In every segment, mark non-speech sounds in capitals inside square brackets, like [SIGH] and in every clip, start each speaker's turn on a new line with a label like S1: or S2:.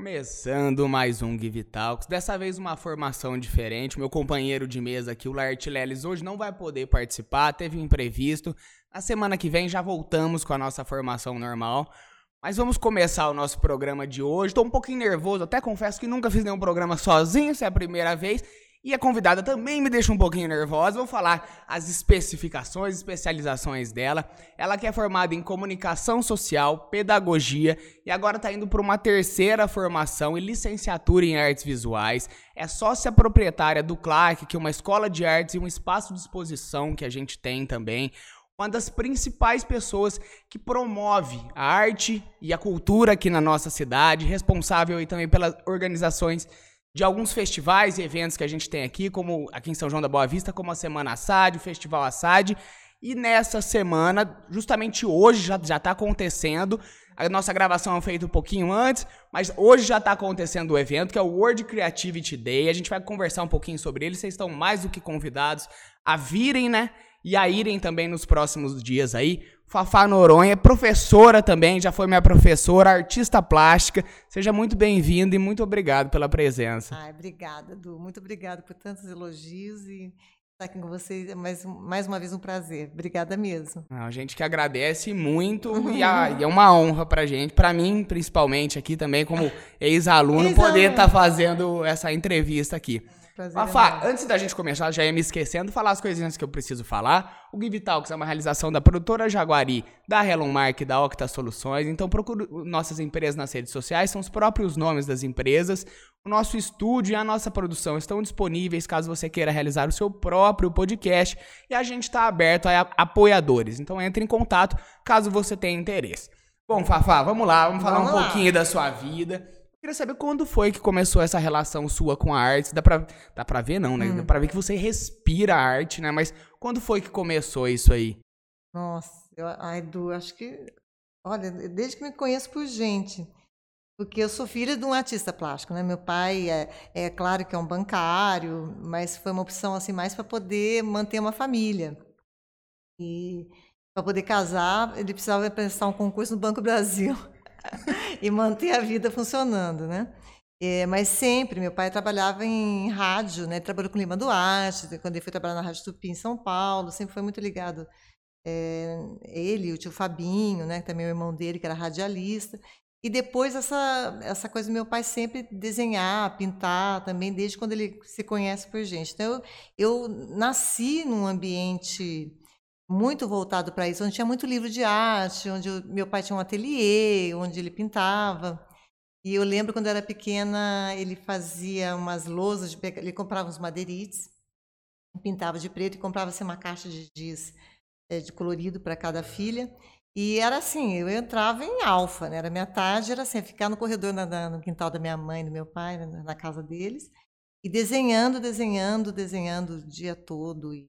S1: Começando mais um Give Talks, dessa vez uma formação diferente. Meu companheiro de mesa aqui, o Laerte Leles, hoje não vai poder participar, teve um imprevisto. Na semana que vem já voltamos com a nossa formação normal. Mas vamos começar o nosso programa de hoje. Estou um pouquinho nervoso, até confesso que nunca fiz nenhum programa sozinho, essa é a primeira vez. E a convidada também me deixa um pouquinho nervosa. Vou falar as especificações, especializações dela. Ela que é formada em comunicação social, pedagogia e agora está indo para uma terceira formação em licenciatura em artes visuais. É sócia proprietária do Clark, que é uma escola de artes e um espaço de exposição que a gente tem também uma das principais pessoas que promove a arte e a cultura aqui na nossa cidade, responsável também pelas organizações de alguns festivais e eventos que a gente tem aqui, como aqui em São João da Boa Vista, como a Semana Assad, o Festival Assad. E nessa semana, justamente hoje, já está acontecendo. A nossa gravação é feita um pouquinho antes, mas hoje já está acontecendo o evento, que é o World Creativity Day. A gente vai conversar um pouquinho sobre ele. Vocês estão mais do que convidados a virem, né? E a irem também nos próximos dias aí. Fafá Noronha, professora também, já foi minha professora, artista plástica. Seja muito bem-vinda e muito obrigado pela presença.
S2: Ai, obrigada, Du. Muito obrigada por tantos elogios e estar aqui com vocês é mais, mais uma vez um prazer. Obrigada mesmo.
S1: Não, a gente que agradece muito [LAUGHS] e, a, e, é uma honra pra gente, pra mim principalmente aqui também, como [LAUGHS] ex-aluno, ex poder estar tá fazendo essa entrevista aqui. Prazer Fafá, antes da gente começar, já ia me esquecendo, falar as coisinhas que eu preciso falar. O Give Talks é uma realização da produtora Jaguari, da Helon Mark e da Octa Soluções. Então procure nossas empresas nas redes sociais, são os próprios nomes das empresas. O nosso estúdio e a nossa produção estão disponíveis caso você queira realizar o seu próprio podcast. E a gente está aberto a apoiadores. Então entre em contato caso você tenha interesse. Bom, Fafá, vamos lá, vamos falar vamos um lá. pouquinho da sua vida. Queria saber quando foi que começou essa relação sua com a arte. Dá pra, dá pra ver, não, né? Hum. Dá pra ver que você respira a arte, né? Mas quando foi que começou isso aí?
S2: Nossa, eu, ai, Edu, acho que. Olha, desde que me conheço por gente. Porque eu sou filha de um artista plástico, né? Meu pai é, é claro que é um bancário, mas foi uma opção assim mais para poder manter uma família. E para poder casar, ele precisava prestar um concurso no Banco Brasil. [LAUGHS] e manter a vida funcionando, né? É, mas sempre, meu pai trabalhava em rádio, né? Trabalhou com Lima Duarte, quando ele foi trabalhar na Rádio Tupi em São Paulo, sempre foi muito ligado. É, ele, o tio Fabinho, né? Também o irmão dele, que era radialista. E depois essa, essa coisa do meu pai sempre desenhar, pintar também, desde quando ele se conhece por gente. Então, eu, eu nasci num ambiente muito voltado para isso, onde tinha muito livro de arte, onde eu, meu pai tinha um ateliê, onde ele pintava. E eu lembro quando eu era pequena, ele fazia umas lousas, de, ele comprava uns madeirites, pintava de preto e comprava assim, uma caixa de giz é, de colorido para cada filha. E era assim, eu entrava em alfa, né? Era minha tarde, era assim, ficar no corredor na, na, no quintal da minha mãe do meu pai, na, na casa deles, e desenhando, desenhando, desenhando o dia todo. E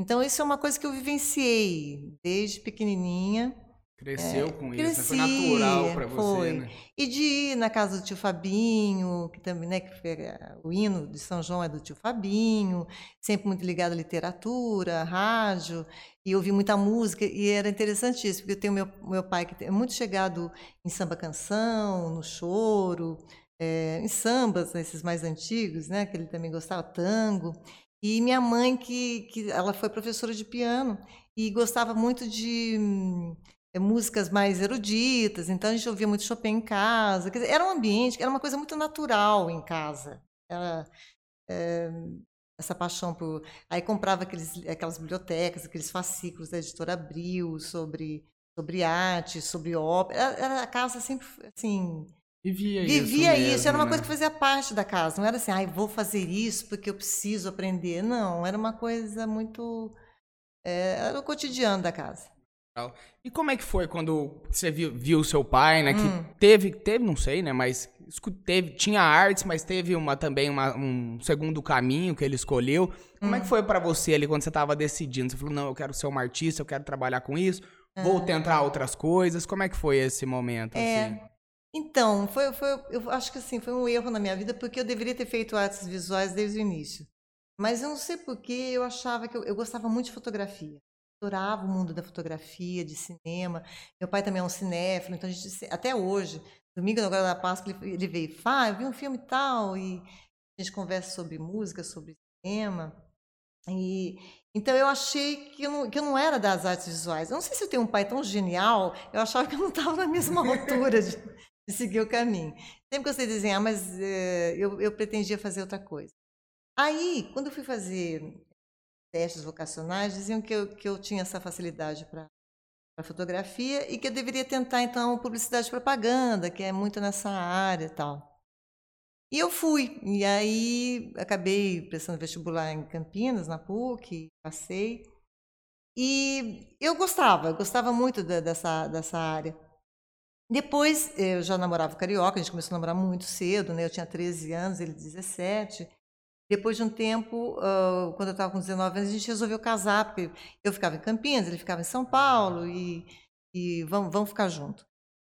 S2: então, isso é uma coisa que eu vivenciei desde pequenininha.
S1: Cresceu é, com cresci, isso, né? foi natural para você, né?
S2: E de ir na casa do tio Fabinho, que também, né, que o hino de São João é do tio Fabinho, sempre muito ligado à literatura, à rádio, e ouvi muita música, e era interessante isso, porque eu tenho meu, meu pai que é muito chegado em samba canção, no choro, é, em sambas, esses mais antigos, né, que ele também gostava, tango, e minha mãe, que, que ela foi professora de piano e gostava muito de é, músicas mais eruditas, então a gente ouvia muito Chopin em casa. Dizer, era um ambiente, era uma coisa muito natural em casa. Era, é, essa paixão por. Aí comprava aqueles, aquelas bibliotecas, aqueles fascículos da editora Abril sobre, sobre arte, sobre ópera. Era, era a casa sempre assim
S1: Vivia,
S2: Vivia
S1: isso.
S2: isso, era uma
S1: né?
S2: coisa que fazia parte da casa. Não era assim, ai, vou fazer isso porque eu preciso aprender. Não, era uma coisa muito. É, era o cotidiano da casa.
S1: E como é que foi quando você viu, viu seu pai, né? Que hum. teve, teve, não sei, né? Mas teve, tinha artes, mas teve uma também uma, um segundo caminho que ele escolheu. Como hum. é que hum. foi para você ali quando você estava decidindo? Você falou, não, eu quero ser uma artista, eu quero trabalhar com isso, vou ah. tentar outras coisas. Como é que foi esse momento?
S2: É,
S1: assim?
S2: Então, foi, foi, eu acho que assim, foi um erro na minha vida, porque eu deveria ter feito artes visuais desde o início. Mas eu não sei porquê, eu achava que eu, eu gostava muito de fotografia. Adorava o mundo da fotografia, de cinema. Meu pai também é um cinéfilo, então a gente, até hoje, domingo agora da Páscoa, ele, ele veio, Fá, eu vi um filme tal, e a gente conversa sobre música, sobre cinema. E, então eu achei que eu, não, que eu não era das artes visuais. Eu não sei se eu tenho um pai tão genial, eu achava que eu não estava na mesma [LAUGHS] altura de, de, seguir o caminho. Sempre gostei de desenhar, mas uh, eu, eu pretendia fazer outra coisa. Aí, quando eu fui fazer testes vocacionais, diziam que eu, que eu tinha essa facilidade para fotografia e que eu deveria tentar, então, publicidade e propaganda, que é muito nessa área e tal. E eu fui, e aí acabei prestando vestibular em Campinas, na PUC, passei. E eu gostava, gostava muito da, dessa, dessa área. Depois, eu já namorava carioca, a gente começou a namorar muito cedo, né? Eu tinha 13 anos, ele 17. Depois de um tempo, uh, quando eu estava com 19 anos, a gente resolveu casar, porque eu ficava em Campinas, ele ficava em São Paulo, e, e vamos, vamos ficar junto.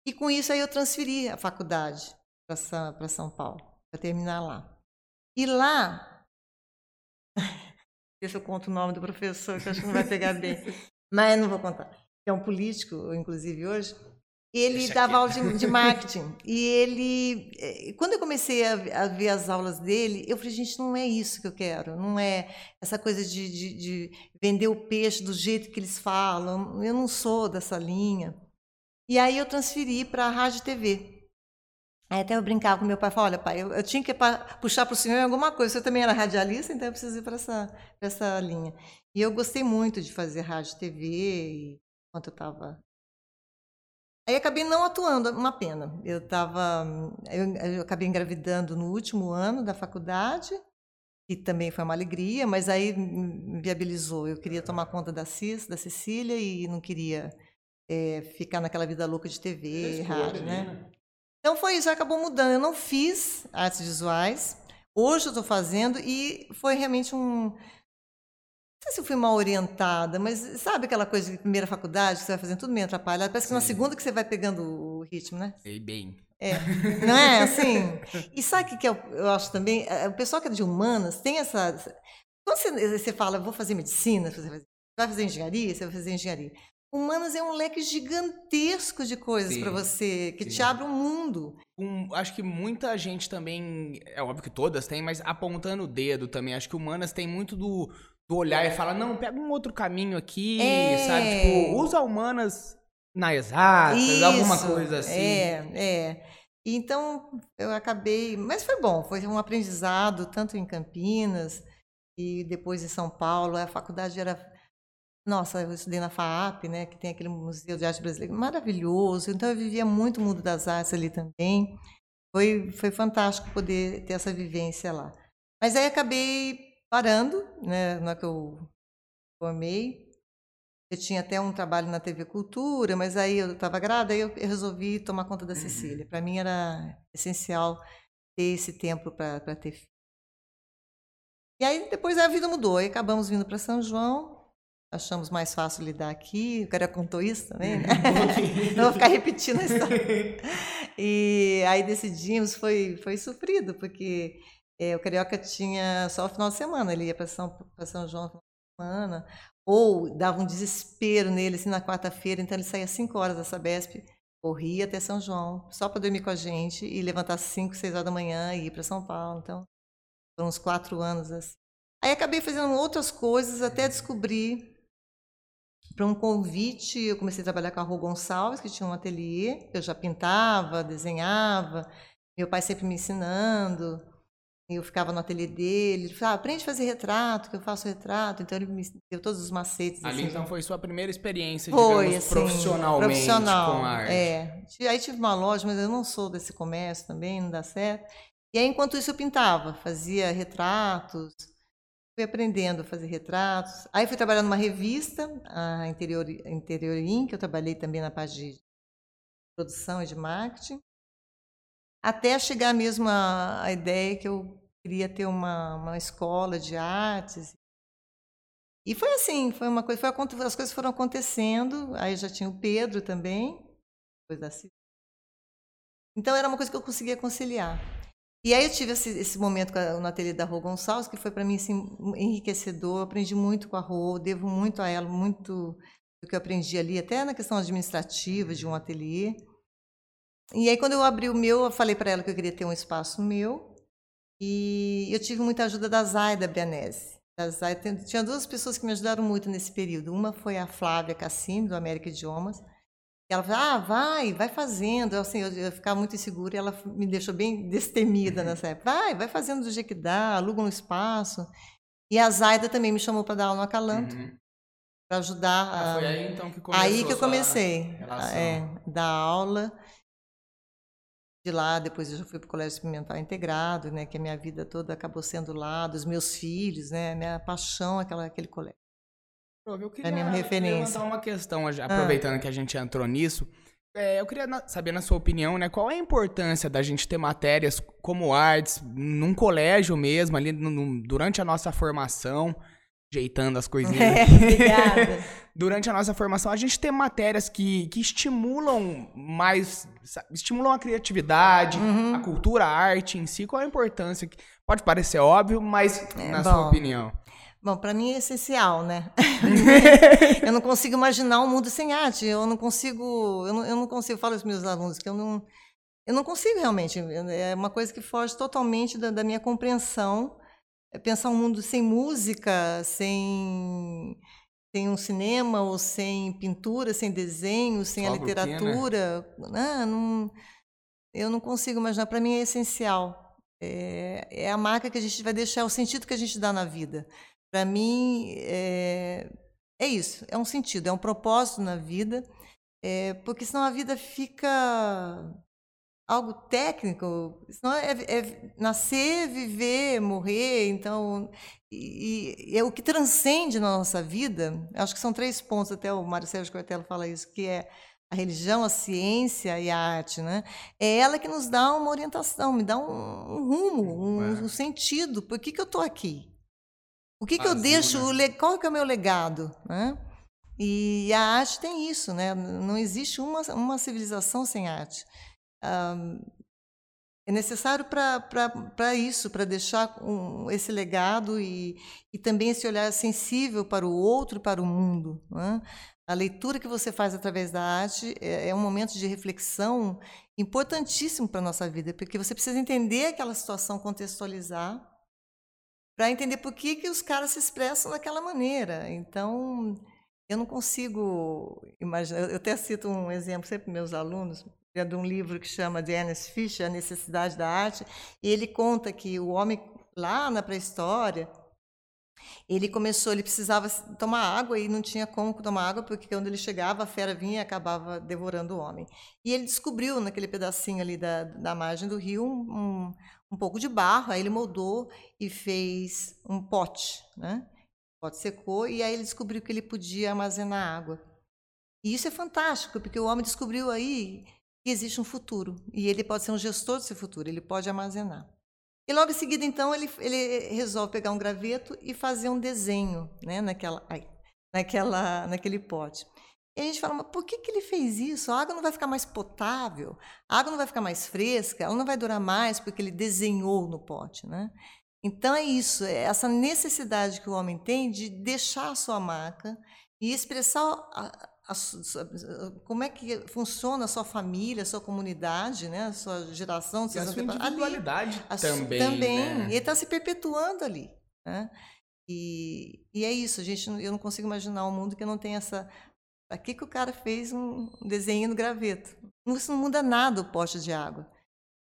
S2: E com isso aí eu transferi a faculdade para São Paulo para terminar lá. E lá, [LAUGHS] se eu conto o nome do professor, que acho que não vai pegar bem, [LAUGHS] mas não vou contar. É um político, inclusive hoje. Ele dava aula de, de, marketing. [LAUGHS] e ele, eh, quando eu comecei a, a, ver as aulas dele, eu falei, gente, não é isso que eu quero. Não é essa coisa de, de, de vender o peixe do jeito que eles falam. Eu não sou dessa linha. E aí eu transferi para a rádio TV. Aí até eu brincava com meu pai, falava, olha pai, eu, eu tinha que puxar para o senhor em alguma coisa, você também era radialista, então eu preciso ir para essa, essa linha. E eu gostei muito de fazer rádio e TV, enquanto eu estava... Aí acabei não atuando, uma pena. Eu estava, eu, eu acabei engravidando no último ano da faculdade, que também foi uma alegria, mas aí viabilizou. Eu queria tomar conta da Cis, da Cecília, e não queria é, ficar naquela vida louca de TV, rádio, né? né? Então foi isso, acabou mudando. Eu não fiz artes visuais, hoje eu estou fazendo e foi realmente um. Sei se eu fui mal orientada, mas sabe aquela coisa de primeira faculdade, que você vai fazendo tudo meio atrapalhado? Parece que na segunda que você vai pegando o ritmo, né?
S1: Sei bem.
S2: É, não é [LAUGHS] assim? E sabe o que, eu, eu acho também? É, o pessoal que é de humanas tem essa. Quando você, você fala, vou fazer medicina, você vai fazer engenharia, você vai fazer engenharia. Humanas é um leque gigantesco de coisas para você, que sim. te abre um mundo.
S1: Um, acho que muita gente também, é óbvio que todas têm, mas apontando o dedo também. Acho que humanas tem muito do, do olhar é. e fala, não, pega um outro caminho aqui, é. sabe? Tipo, usa humanas na exata, alguma coisa assim.
S2: É, é. Então, eu acabei. Mas foi bom, foi um aprendizado, tanto em Campinas e depois em São Paulo. A faculdade era nossa, eu estudei na FAAP, né, que tem aquele Museu de Arte Brasileira maravilhoso. Então eu vivia muito o mundo das artes ali também. Foi foi fantástico poder ter essa vivência lá. Mas aí acabei parando, né, na que eu formei. Eu tinha até um trabalho na TV Cultura, mas aí eu estava grávida, aí eu resolvi tomar conta da uhum. Cecília. Para mim era essencial ter esse tempo para ter filho. E aí depois a vida mudou, aí acabamos vindo para São João, achamos mais fácil lidar aqui. O cara contou isso também, né? [LAUGHS] Não vou ficar repetindo a [LAUGHS] história. E aí decidimos, foi, foi sofrido, porque é, o Carioca tinha só o final de semana, ele ia para São, São João no final de semana, ou dava um desespero nele, assim, na quarta-feira, então ele saía às 5 horas da Sabesp, corria até São João, só para dormir com a gente, e levantar às 5, 6 horas da manhã e ir para São Paulo. Então, foram uns quatro anos assim. Aí acabei fazendo outras coisas até descobrir para um convite, eu comecei a trabalhar com a Rô Gonçalves, que tinha um ateliê, eu já pintava, desenhava, meu pai sempre me ensinando, eu ficava no ateliê dele, ele falava, ah, aprende a fazer retrato, que eu faço retrato, então ele me deu todos os macetes.
S1: Ali
S2: assim,
S1: então foi sua primeira experiência,
S2: foi,
S1: digamos,
S2: assim,
S1: profissionalmente
S2: profissional,
S1: com arte.
S2: É, aí tive uma loja, mas eu não sou desse comércio também, não dá certo. E aí, enquanto isso, eu pintava, fazia retratos, fui aprendendo a fazer retratos. Aí fui trabalhar numa revista, a Interior, Interior Inc., que eu trabalhei também na parte de produção e de marketing, até chegar mesmo à, ideia que eu queria ter uma, uma escola de artes. E foi assim, foi uma coisa, foi, as coisas foram acontecendo, aí já tinha o Pedro também, depois da Então era uma coisa que eu conseguia conciliar. E aí eu tive esse, esse momento no ateliê da Rô Gonçalves, que foi para mim assim, enriquecedor. Aprendi muito com a Rô, devo muito a ela, muito do que eu aprendi ali, até na questão administrativa de um ateliê. E aí, quando eu abri o meu, eu falei para ela que eu queria ter um espaço meu. E eu tive muita ajuda da Zaida Bianese. Da Zaida, tinha duas pessoas que me ajudaram muito nesse período. Uma foi a Flávia Cassini, do América Idiomas. Ela falou, ah, vai, vai fazendo. Eu, assim, eu, eu ficava muito insegura e ela me deixou bem destemida [LAUGHS] nessa época. Vai, vai fazendo do jeito que dá, aluga um espaço. E a Zaida também me chamou para dar aula no Acalanto. Uhum. Para ajudar.
S1: Ah, foi aí então que começou
S2: Aí que eu comecei. a É, dar aula. De lá, depois eu já fui para o Colégio Experimental Integrado, né, que a minha vida toda acabou sendo lá, dos meus filhos, né, minha paixão aquela, aquele colégio.
S1: Eu queria, é minha referência. levantar uma questão, ah. aproveitando ah. que a gente entrou nisso. É, eu queria saber, na sua opinião, né, qual é a importância da gente ter matérias como artes num colégio mesmo, ali no, no, durante a nossa formação, ajeitando as coisinhas. É, [LAUGHS] obrigada. [LAUGHS] Durante a nossa formação, a gente tem matérias que, que estimulam mais, estimulam a criatividade, uhum. a cultura, a arte em si. Qual a importância? Pode parecer óbvio, mas é, na bom, sua opinião.
S2: Bom, para mim é essencial, né? [LAUGHS] eu não consigo imaginar um mundo sem arte. Eu não consigo, eu não, eu não consigo. Eu falo aos meus alunos que eu não, eu não consigo realmente. É uma coisa que foge totalmente da, da minha compreensão pensar um mundo sem música, sem, sem um cinema, ou sem pintura, sem desenho, sem Só a literatura. Né? Não, eu não consigo imaginar. Para mim é essencial. É, é, a marca que a gente vai deixar, é o sentido que a gente dá na vida. Para mim, é, é isso. É um sentido, é um propósito na vida. É, porque senão a vida fica algo técnico, senão é, é, nascer, viver, morrer, então e, e, é o que transcende na nossa vida. Acho que são três pontos, até o Mário Sérgio Cortella fala isso, que é a religião, a ciência e a arte, né? É ela que nos dá uma orientação, me dá um, um rumo, um, é. um, sentido. Por que, que eu estou aqui? O que, que eu deixo? Né? Qual que é o meu legado, né? E a arte tem isso, né? Não existe uma, uma civilização sem arte é necessário para isso, para deixar um, esse legado e, e também esse olhar sensível para o outro e para o mundo. Né? A leitura que você faz através da arte é, é um momento de reflexão importantíssimo para a nossa vida, porque você precisa entender aquela situação, contextualizar, para entender por que, que os caras se expressam daquela maneira. Então, eu não consigo imaginar. Eu até cito um exemplo sempre para meus alunos é de um livro que chama de Ernest Fischer, A Necessidade da Arte, e ele conta que o homem, lá na pré-história, ele começou, ele precisava tomar água e não tinha como tomar água, porque quando ele chegava, a fera vinha e acabava devorando o homem. E ele descobriu, naquele pedacinho ali da, da margem do rio, um, um pouco de barro, aí ele moldou e fez um pote, né? O pote secou, e aí ele descobriu que ele podia armazenar água. E isso é fantástico, porque o homem descobriu aí que existe um futuro. E ele pode ser um gestor desse futuro, ele pode armazenar. E logo em seguida, então, ele, ele resolve pegar um graveto e fazer um desenho né, naquela, ai, naquela, naquele pote. E a gente fala, mas por que, que ele fez isso? A água não vai ficar mais potável, a água não vai ficar mais fresca, ela não vai durar mais porque ele desenhou no pote. Né? Então é isso, é essa necessidade que o homem tem de deixar a sua marca e expressar a, como é que funciona a sua família, a sua comunidade, né? a sua geração.
S1: E a sua individualidade
S2: a
S1: também.
S2: Também.
S1: Né?
S2: Ele está se perpetuando ali. Né? E, e é isso, a gente, eu não consigo imaginar um mundo que não tem essa. Para que, que o cara fez um desenho no graveto? Isso não muda nada o poste de água.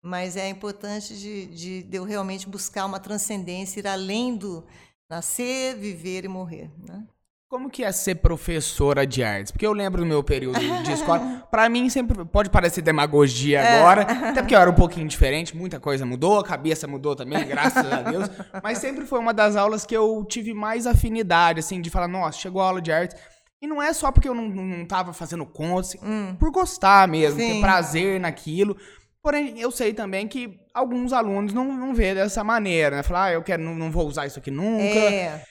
S2: Mas é importante de, de, de eu realmente buscar uma transcendência, ir além do nascer, viver e morrer. Né?
S1: Como que é ser professora de artes? Porque eu lembro do meu período de escola. [LAUGHS] Para mim sempre pode parecer demagogia é. agora, até porque eu era um pouquinho [LAUGHS] diferente, muita coisa mudou, a cabeça mudou também, graças a Deus. Mas sempre foi uma das aulas que eu tive mais afinidade, assim, de falar, nossa, chegou a aula de artes. E não é só porque eu não, não tava fazendo contas, assim, hum. por gostar mesmo, Sim. ter prazer naquilo. Porém, eu sei também que alguns alunos não, não vê dessa maneira, né? Falar, ah, eu quero, não, não vou usar isso aqui nunca. É.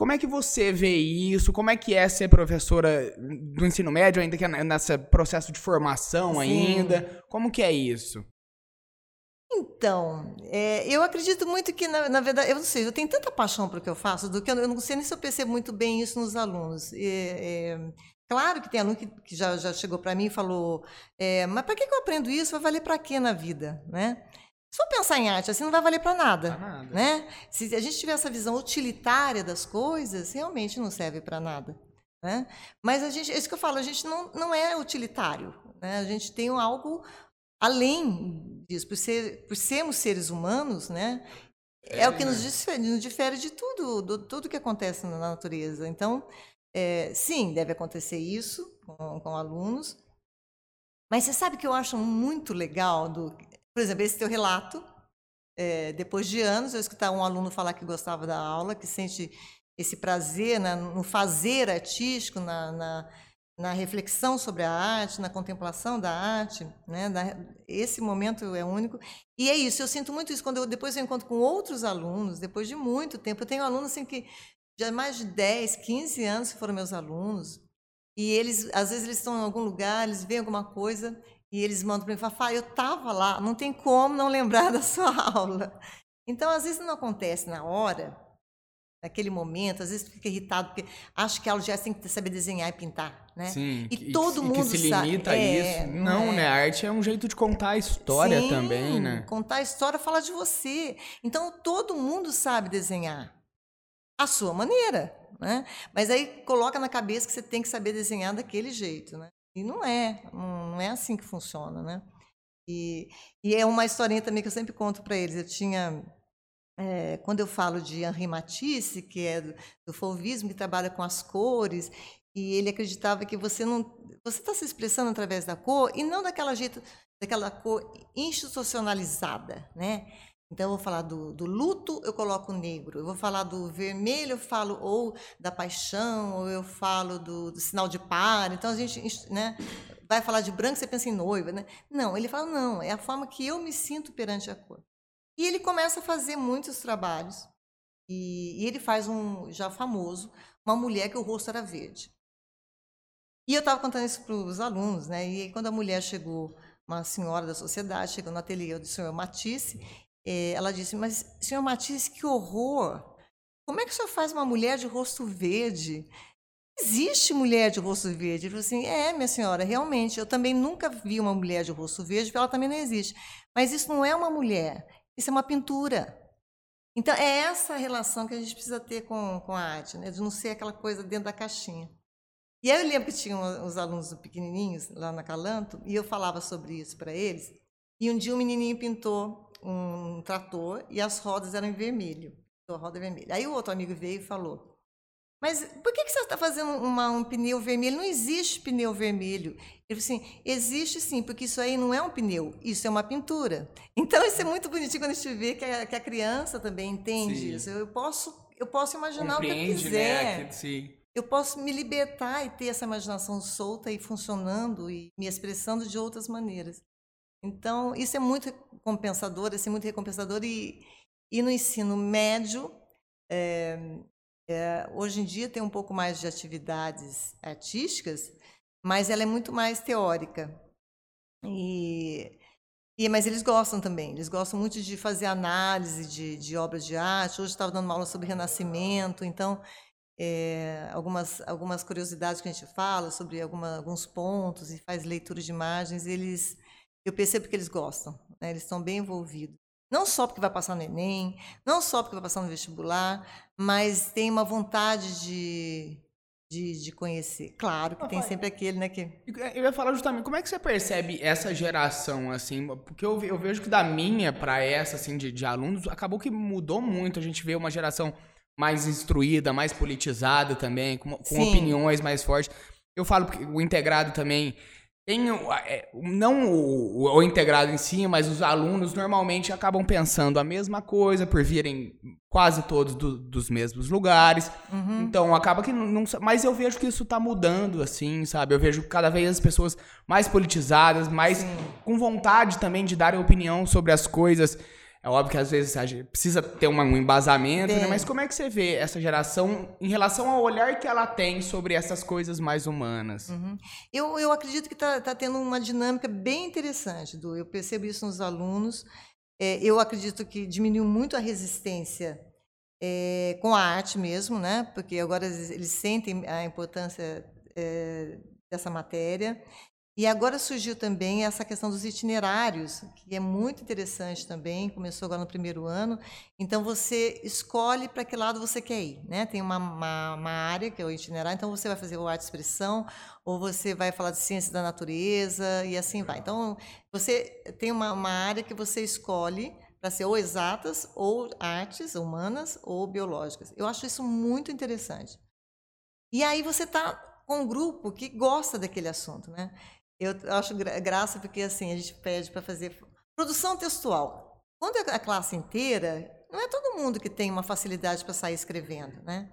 S1: Como é que você vê isso? Como é que é ser professora do ensino médio, ainda que é nesse processo de formação Sim. ainda? Como que é isso?
S2: Então, é, eu acredito muito que, na, na, verdade, eu não sei, eu tenho tanta paixão para o que eu faço, do que eu, eu, não sei nem se eu percebo muito bem isso nos alunos. É, é, claro que tem aluno que, que já, já chegou para mim e falou, é, mas para que, que eu aprendo isso? Vai valer para quê na vida? Né? Se for pensar em arte assim, não vai valer para nada, nada, Né? Se a gente tiver essa visão utilitária das coisas, realmente não serve para nada. Né? Mas a gente, é isso que eu falo, a gente não, não é utilitário. Né? A gente tem algo além disso, por, ser, por sermos seres humanos, né? É, é o que nos difere, nos difere de tudo, do, tudo que acontece na natureza. Então, é, sim, deve acontecer isso com, com, alunos. Mas você sabe que eu acho muito legal, do, por exemplo, esse teu relato. É, depois de anos, eu escutar um aluno falar que gostava da aula, que sente esse prazer na, no fazer artístico, na, na na reflexão sobre a arte, na contemplação da arte, né? esse momento é único. E é isso, eu sinto muito isso quando eu, depois eu encontro com outros alunos, depois de muito tempo. Eu tenho alunos assim, que já mais de 10, 15 anos foram meus alunos, e eles, às vezes, eles estão em algum lugar, eles veem alguma coisa, e eles mandam para mim, Fafá, eu estava lá, não tem como não lembrar [LAUGHS] da sua aula. Então, às vezes não acontece na hora, naquele momento, às vezes fica irritado porque acha que a aula já tem que saber desenhar e pintar, né?
S1: Sim, e todo mundo que se limita sabe, a é, isso. não, é. né? A arte é um jeito de contar a história Sim, também, né?
S2: Contar a história fala de você. Então todo mundo sabe desenhar a sua maneira, né? Mas aí coloca na cabeça que você tem que saber desenhar daquele jeito, né? E não é, não é assim que funciona, né? E, e é uma historinha também que eu sempre conto para eles. Eu tinha é, quando eu falo de Henri Matisse, que é do, do fauvismo, que trabalha com as cores, e ele acreditava que você não você está se expressando através da cor e não daquela jeito daquela cor institucionalizada, né? Então eu vou falar do, do luto, eu coloco negro. Eu vou falar do vermelho, eu falo ou da paixão, ou eu falo do, do sinal de par. Então a gente, né? Vai falar de branco, você pensa em noiva, né? Não, ele fala não, é a forma que eu me sinto perante a cor. E ele começa a fazer muitos trabalhos. E, e ele faz um já famoso, uma mulher que o rosto era verde. E eu estava contando isso para os alunos, né? E aí, quando a mulher chegou, uma senhora da sociedade, chegou no ateliê do senhor Matisse, ela disse: Mas, senhor Matisse, que horror! Como é que o senhor faz uma mulher de rosto verde? Existe mulher de rosto verde? Ele falou assim: É, minha senhora, realmente. Eu também nunca vi uma mulher de rosto verde, porque ela também não existe. Mas isso não é uma mulher, isso é uma pintura. Então, é essa relação que a gente precisa ter com, com a arte, né? de não ser aquela coisa dentro da caixinha. E aí eu lembro que tinham os alunos pequenininhos lá na Calanto, e eu falava sobre isso para eles. E um dia um menininho pintou um trator e as rodas eram em vermelho. A roda é vermelha. Aí o outro amigo veio e falou: Mas por que, que você está fazendo uma, um pneu vermelho? Não existe pneu vermelho. Ele falou assim: existe sim, porque isso aí não é um pneu, isso é uma pintura. [LAUGHS] Então, isso é muito bonitinho quando a gente vê que a, que a criança também entende sim. isso. Eu posso, eu posso imaginar Compreende, o que eu quiser. Né? sim. Eu posso me libertar e ter essa imaginação solta e funcionando e me expressando de outras maneiras. Então, isso é muito compensador, é muito recompensador. E, e no ensino médio, é, é, hoje em dia tem um pouco mais de atividades artísticas, mas ela é muito mais teórica. E, e, mas eles gostam também, eles gostam muito de fazer análise de, de obras de arte. Hoje estava dando uma aula sobre Renascimento, então é, algumas, algumas curiosidades que a gente fala sobre alguma, alguns pontos e faz leitura de imagens, eles, eu percebo que eles gostam, né? eles estão bem envolvidos. Não só porque vai passar no Enem, não só porque vai passar no vestibular, mas tem uma vontade de, de, de conhecer. Claro que tem sempre aquele, né, que...
S1: Eu ia falar justamente, como é que você percebe essa geração, assim? Porque eu, eu vejo que da minha para essa, assim, de, de alunos, acabou que mudou muito. A gente vê uma geração mais instruída, mais politizada também, com, com opiniões mais fortes. Eu falo que o integrado também tem é, não o, o, integrado em si, mas os alunos normalmente acabam pensando a mesma coisa por virem quase todos do, dos mesmos lugares. Uhum. Então acaba que não, mas eu vejo que isso está mudando assim, sabe? Eu vejo cada vez as pessoas mais politizadas, mais Sim. com vontade também de darem opinião sobre as coisas. É óbvio que às vezes a gente precisa ter uma, um embasamento, né? mas como é que você vê essa geração em relação ao olhar que ela tem sobre essas coisas mais humanas?
S2: Uhum. Eu, eu acredito que está tá tendo uma dinâmica bem interessante, Du. Eu percebo isso nos alunos. é, eu acredito que diminuiu muito a resistência é, com a arte mesmo, né? Porque agora eles, eles sentem a importância é, dessa matéria. E agora surgiu também essa questão dos itinerários, que é muito interessante também, começou agora no primeiro ano. Então, você escolhe para que lado você quer ir. Né? Tem uma, uma, uma, área, que é o itinerário, então você vai fazer o arte expressão, ou você vai falar de ciência da natureza, e assim vai. Então, você tem uma, uma área que você escolhe para ser ou exatas, ou artes humanas, ou biológicas. Eu acho isso muito interessante. E aí você está com um grupo que gosta daquele assunto, né? Eu acho graça porque assim a gente pede para fazer produção textual. Quando é a classe inteira, não é todo mundo que tem uma facilidade para sair escrevendo, né?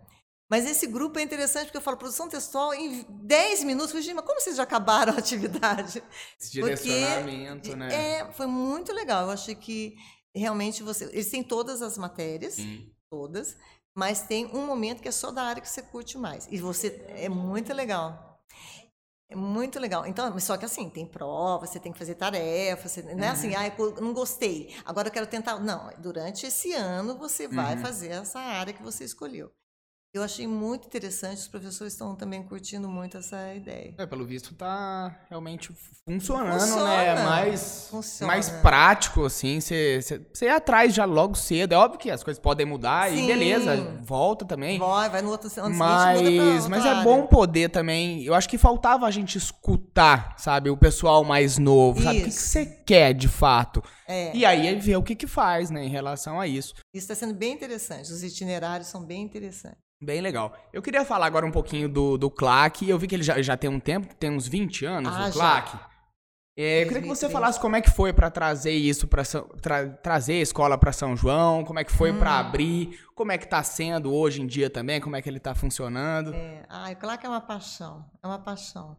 S2: Mas esse grupo é interessante porque eu falo produção textual em 10 minutos. Eu mas como vocês já acabaram a atividade?
S1: Esse direcionamento,
S2: porque,
S1: né?
S2: É, foi muito legal. Eu achei que realmente você. Eles têm todas as matérias, todas, mas tem um momento que é só da área que você curte mais. E você é muito legal. É muito legal. Então, só que assim, tem prova, você tem que fazer tarefa, você, não é assim, ah, não gostei, agora eu quero tentar. Não, durante esse ano você vai uhum. fazer essa área que você escolheu. Eu achei muito interessante, os professores estão também curtindo muito essa ideia.
S1: É, pelo visto tá realmente funcionando, né?
S2: Funciona,
S1: né? Mais,
S2: funciona.
S1: mais prático, assim, você, ir atrás já logo cedo. É óbvio que as coisas podem mudar
S2: Sim.
S1: e beleza, volta também.
S2: Vai, vai no outro ano
S1: mas,
S2: seguinte, muda pra
S1: Mas é
S2: área.
S1: bom poder também, eu acho que faltava a gente escutar, sabe, o pessoal mais novo, sabe, o que, que
S2: Isso.
S1: você quer de fato.
S2: É.
S1: E aí ver o que que faz, né, em relação a isso.
S2: Isso está sendo bem interessante, os itinerários são bem interessantes.
S1: Bem legal. Eu queria falar agora um pouquinho do, do CLAC. Eu vi que ele já, já tem um tempo, tem uns 20 anos,
S2: Ah,
S1: o. CLAC. É, eu queria que você
S2: 2020.
S1: falasse como é que foi para trazer isso para tra, trazer a escola para São João, como é que foi
S2: Hum.
S1: para abrir, como é que tá sendo hoje em dia também, como é que ele tá funcionando.
S2: É, ai, claro que é uma paixão, é uma paixão.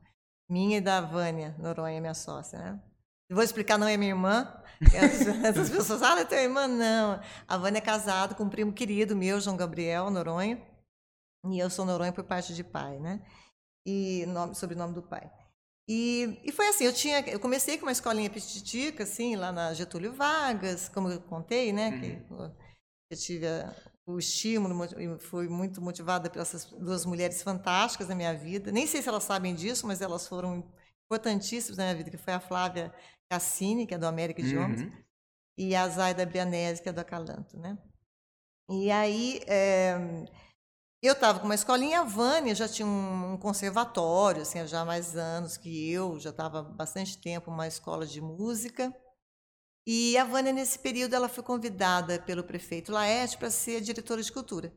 S2: Minha e da Vânia Noronha, minha sócia, né? Vou explicar, não é minha irmã. [LAUGHS] As, as pessoas, ah, ela é tua irmã? Não. A Vânia é casada com um primo querido meu, João Gabriel Noronha. E eu sou Noronha por parte de pai, né? E nome, sobrenome do pai. E, e foi assim, eu tinha, eu comecei com uma escolinha petitica, assim, lá na Getúlio Vargas, como eu contei, né? Que eu tive a- o estímulo, e fui muito motivada por essas duas mulheres fantásticas na minha vida. Nem sei se elas sabem disso, mas elas foram importantíssimas na minha vida, que foi a Flávia Cassini, que é do América Idiomas,
S1: Uhum.
S2: e a Zaida Brianese, que é do Acalanto, né? E aí, é, eu estava com uma escolinha, a Vânia já tinha um, conservatório, assim, já há mais anos que eu, já estava bastante tempo uma escola de música. E a Vânia, nesse período, ela foi convidada pelo prefeito Laerte para ser diretora de cultura.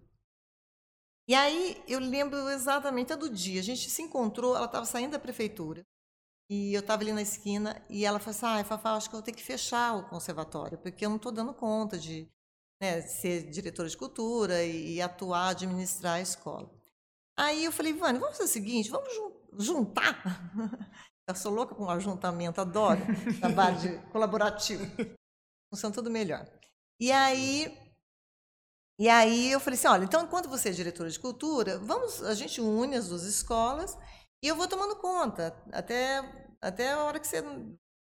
S2: E aí, eu lembro exatamente do dia, a gente se encontrou, ela estava saindo da prefeitura, e eu estava ali na esquina, e ela falou assim, ah, Fafá, acho que eu vou ter que fechar o conservatório, porque eu não estou dando conta de né, ser diretora de cultura e, e atuar, administrar a escola. Aí eu falei, Vânia, vamos fazer o seguinte, vamos jun- juntar? [LAUGHS] Eu sou louca com ajuntamento, adoro [LAUGHS] trabalho de colaborativo. Funciona tudo melhor. E aí, e aí eu falei assim, olha, então enquanto você é diretora de cultura, vamos, a gente une as duas escolas e eu vou tomando conta até até a hora que você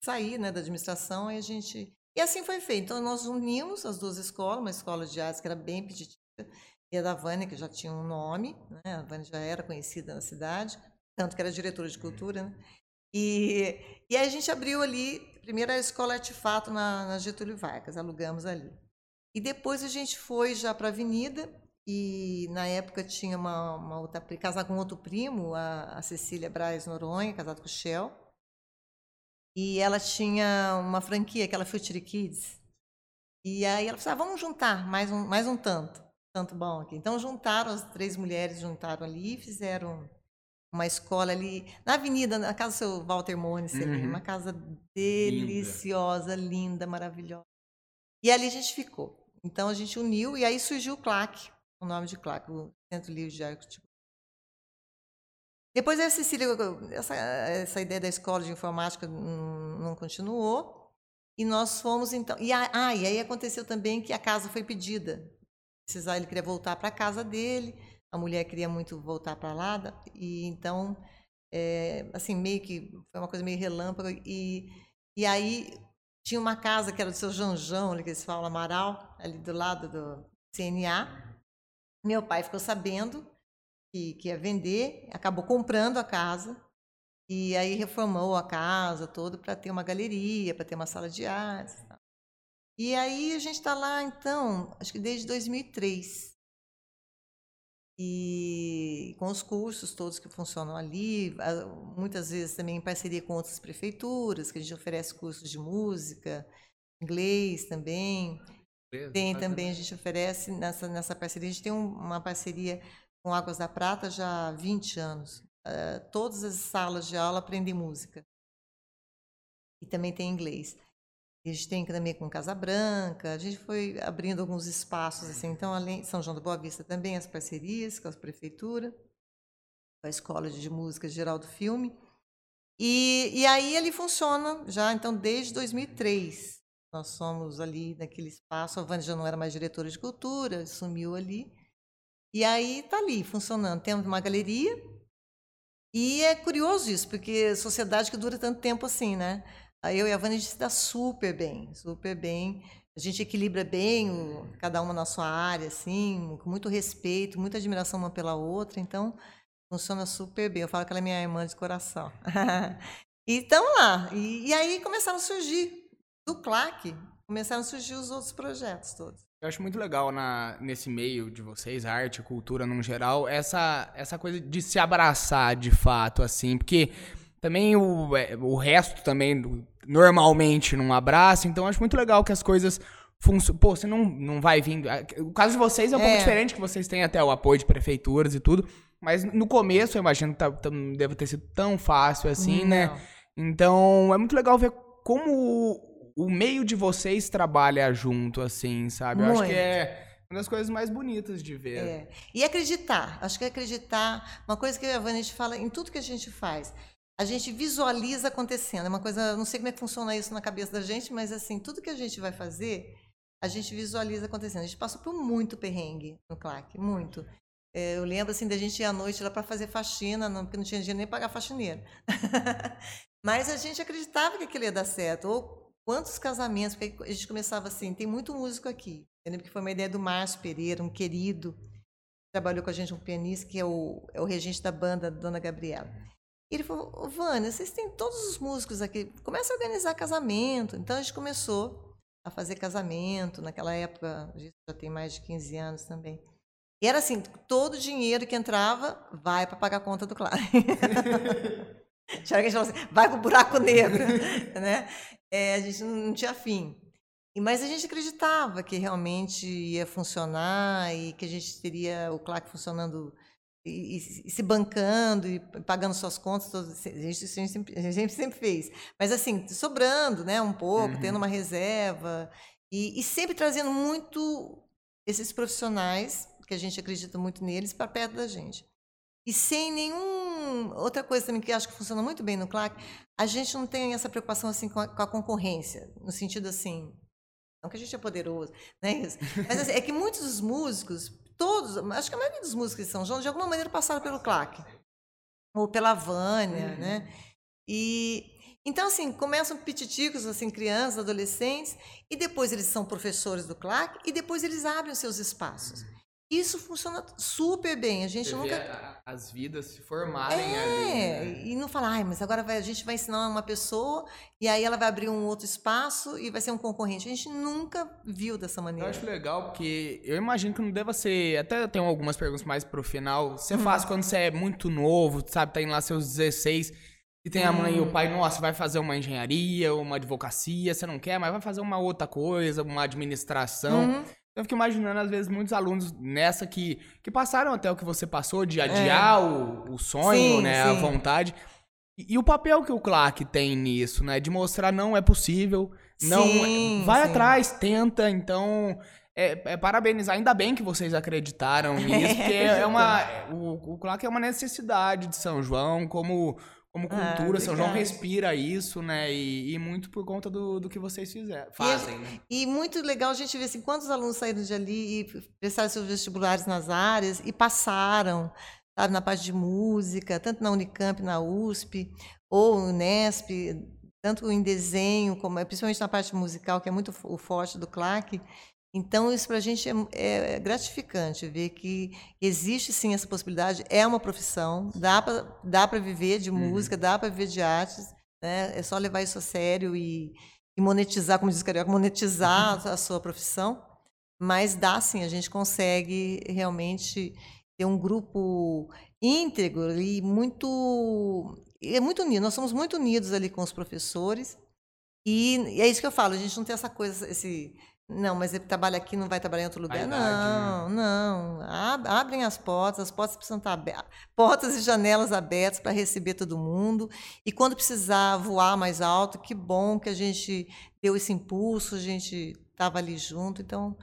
S2: sair, né, da administração, aí a gente e assim foi feito. Então nós unimos as duas escolas, uma escola de artes que era bem petitiva e a da Vânia que já tinha um nome, né? A Vânia já era conhecida na cidade, tanto que era diretora de cultura, né? E, e aí a gente abriu ali, primeiro a escola Artefato na, na Getúlio Vargas, alugamos ali. E depois a gente foi já para a Avenida, e na época tinha uma, uma outra, casar com outro primo, a, a Cecília Braz Noronha, casada com o Shell. E ela tinha uma franquia, aquela Future Kids. E aí ela falou, ah, vamos juntar mais um, mais um tanto, tanto bom aqui. Então juntaram, as três mulheres juntaram ali e fizeram uma escola ali na avenida, na casa do seu Walter ali,
S1: Uhum.
S2: uma casa deliciosa, linda, maravilhosa. E ali a gente ficou. Então a gente uniu e aí surgiu o CLAC, o nome de CLAC, o Centro Livre de Arte. Depois a Cecília, essa, essa ideia da escola de informática não continuou. E nós fomos então. E, a- ah, e aí aconteceu também que a casa foi pedida. Precisar, ele queria voltar para a casa dele, a mulher queria muito voltar para lá, e então, é, assim, meio que foi uma coisa meio relâmpago. E, e aí Tinha uma casa que era do seu Janjão, ali que eles falam, Amaral, ali do lado do CNA. Meu pai ficou sabendo que, que ia vender, acabou comprando a casa e aí reformou a casa toda para ter uma galeria, para ter uma sala de artes. E aí a gente está lá, então, acho que desde 2003 e com os cursos todos que funcionam ali, muitas vezes também em parceria com outras prefeituras, que a gente oferece cursos de música, inglês também. Beleza, tem também, a gente oferece nessa, nessa parceria, a gente tem uma parceria com Águas da Prata já há 20 anos. Uh, todas as salas de aula aprendem música. E também tem inglês. A gente tem também com Casa Branca, a gente foi abrindo alguns espaços, assim, então, além São João da Boa Vista, também as parcerias com a prefeitura, com a Escola de Música Geral do Filme. E, e aí ele funciona já, então, desde 2003. Nós somos ali naquele espaço, a Vânia já não era mais diretora de cultura, sumiu ali. E aí está ali, funcionando. Temos uma galeria, e é curioso isso, porque sociedade que dura tanto tempo assim, né? Eu e a Vânia, a gente se dá super bem, super bem. A gente equilibra bem, o, cada uma na sua área, assim, com muito respeito, muita admiração uma pela outra. Então, funciona super bem. Eu falo que ela é minha irmã de coração. [LAUGHS] e estamos lá. E, e, aí começaram a surgir, do CLAC, começaram a surgir os outros projetos todos.
S1: Eu acho muito legal na, nesse meio de vocês, arte, cultura no geral, essa, essa coisa de se abraçar de fato, assim, porque também o, é, o resto também normalmente não abraça, então acho muito legal que as coisas funcionam. Pô, você não, não vai vir. O caso de vocês é um é. pouco diferente, que vocês têm até o apoio de prefeituras e tudo. Mas no começo, eu imagino que tá, tá, deve ter sido tão fácil assim, não. né? Então, é muito legal ver como o, meio de vocês trabalha junto, assim, sabe? Eu acho que é uma das coisas mais bonitas de ver. É.
S2: E acreditar. Acho que acreditar. Uma coisa que a Vanessa fala em tudo que a gente faz a gente visualiza acontecendo. É uma coisa, não sei como é que funciona isso na cabeça da gente, mas assim, tudo que a gente vai fazer, a gente visualiza acontecendo. A gente passou por muito perrengue no CLAC, muito. É, eu lembro assim da gente ir à noite lá para fazer faxina, não, porque não tinha dinheiro nem pagar faxineiro. [LAUGHS] mas a gente acreditava que aquilo ia dar certo. Ou quantos casamentos, porque a gente começava assim, tem muito músico aqui. Eu lembro que foi uma ideia do Márcio Pereira, um querido, trabalhou com a gente, um pianista, que é o, é o regente da banda, Dona Gabriela. E ele falou, Vânia, vocês têm todos os músicos aqui, começa a organizar casamento. Então a gente começou a fazer casamento, naquela época, já tem mais de 15 anos também. E era assim, todo o dinheiro que entrava vai para pagar a conta do Claro. [LAUGHS] Tinha que a gente falava assim, vai para o buraco negro, [LAUGHS] né? É, a gente não tinha fim. Mas a gente acreditava que realmente ia funcionar e que a gente teria o CLAC funcionando e, e, se bancando e pagando suas contas, todas, a, gente, a, gente sempre, a gente sempre fez. Mas assim, sobrando né, um pouco, uhum. tendo uma reserva e, e, sempre trazendo muito esses profissionais, que a gente acredita muito neles, para perto da gente. E sem nenhum. Outra coisa também que acho que funciona muito bem no CLAC, a gente não tem essa preocupação assim com a, com a concorrência, no sentido assim. Não que a gente é poderoso, não é isso. Mas assim, é que muitos dos músicos todos, acho que a maioria dos músicos de São João, de alguma maneira passaram pelo claque. Ou pela Vânia, uhum. né? E então, assim, começam pititicos, assim, crianças, adolescentes, e depois eles são professores do CLAC, e depois eles abrem os seus espaços. Isso funciona super bem. A gente Você
S1: nunca. as vidas se formarem
S2: é,
S1: ali. Né?
S2: E não falar, mas agora vai, a gente vai ensinar uma pessoa e aí ela vai abrir um outro espaço e vai ser um concorrente. A gente nunca viu dessa maneira.
S1: Eu acho legal, porque eu imagino que não deva ser. Até tenho algumas perguntas mais pro final. Você faz uhum. quando você é muito novo, sabe? Tá indo lá seus 16. E tem a mãe e o pai, nossa, vai fazer uma engenharia, uma advocacia, você não quer, mas vai fazer uma outra coisa, uma administração. Uhum. Eu fico imaginando, às vezes, muitos alunos nessa que, que passaram até o que você passou, de adiar é. o, o sonho, sim, né? Sim. A vontade. E, e, o papel que o Clark tem nisso, né? De mostrar não é possível, não sim, vai atrás, tenta, então. É, é, parabenizar, ainda bem que vocês acreditaram [LAUGHS] nisso, porque é, é uma. O, o Clark é uma necessidade de São João, como como ah, cultura, ah, São João respira isso, né? E, e, muito por conta do, do que vocês fizeram, fazem,
S2: e,
S1: né?
S2: E muito legal a gente ver assim, quantos alunos saíram de ali e prestaram seus vestibulares nas áreas e passaram, sabe, na parte de música, tanto na Unicamp, na USP, ou no Unesp, tanto em desenho, como principalmente na parte musical, que é muito o forte do Clark. Então, isso para a gente é, é, gratificante ver que existe sim essa possibilidade, é uma profissão, dá para dá viver de uhum. música, dá para viver de artes, né? é só levar isso a sério e, e monetizar, como diz o Carioca, monetizar a sua profissão, mas dá sim, a gente consegue realmente ter um grupo íntegro e muito é muito unido. Nós somos muito unidos ali com os professores e, e é isso que eu falo. A gente não tem essa coisa, esse não, mas ele trabalha aqui, não vai trabalhar em outro lugar. Não, né? não. Abrem as portas, as portas precisam estar abertas. Portas e janelas abertas para receber todo mundo. E quando precisar voar mais alto, que bom que a gente deu esse impulso, a gente estava ali junto. Então,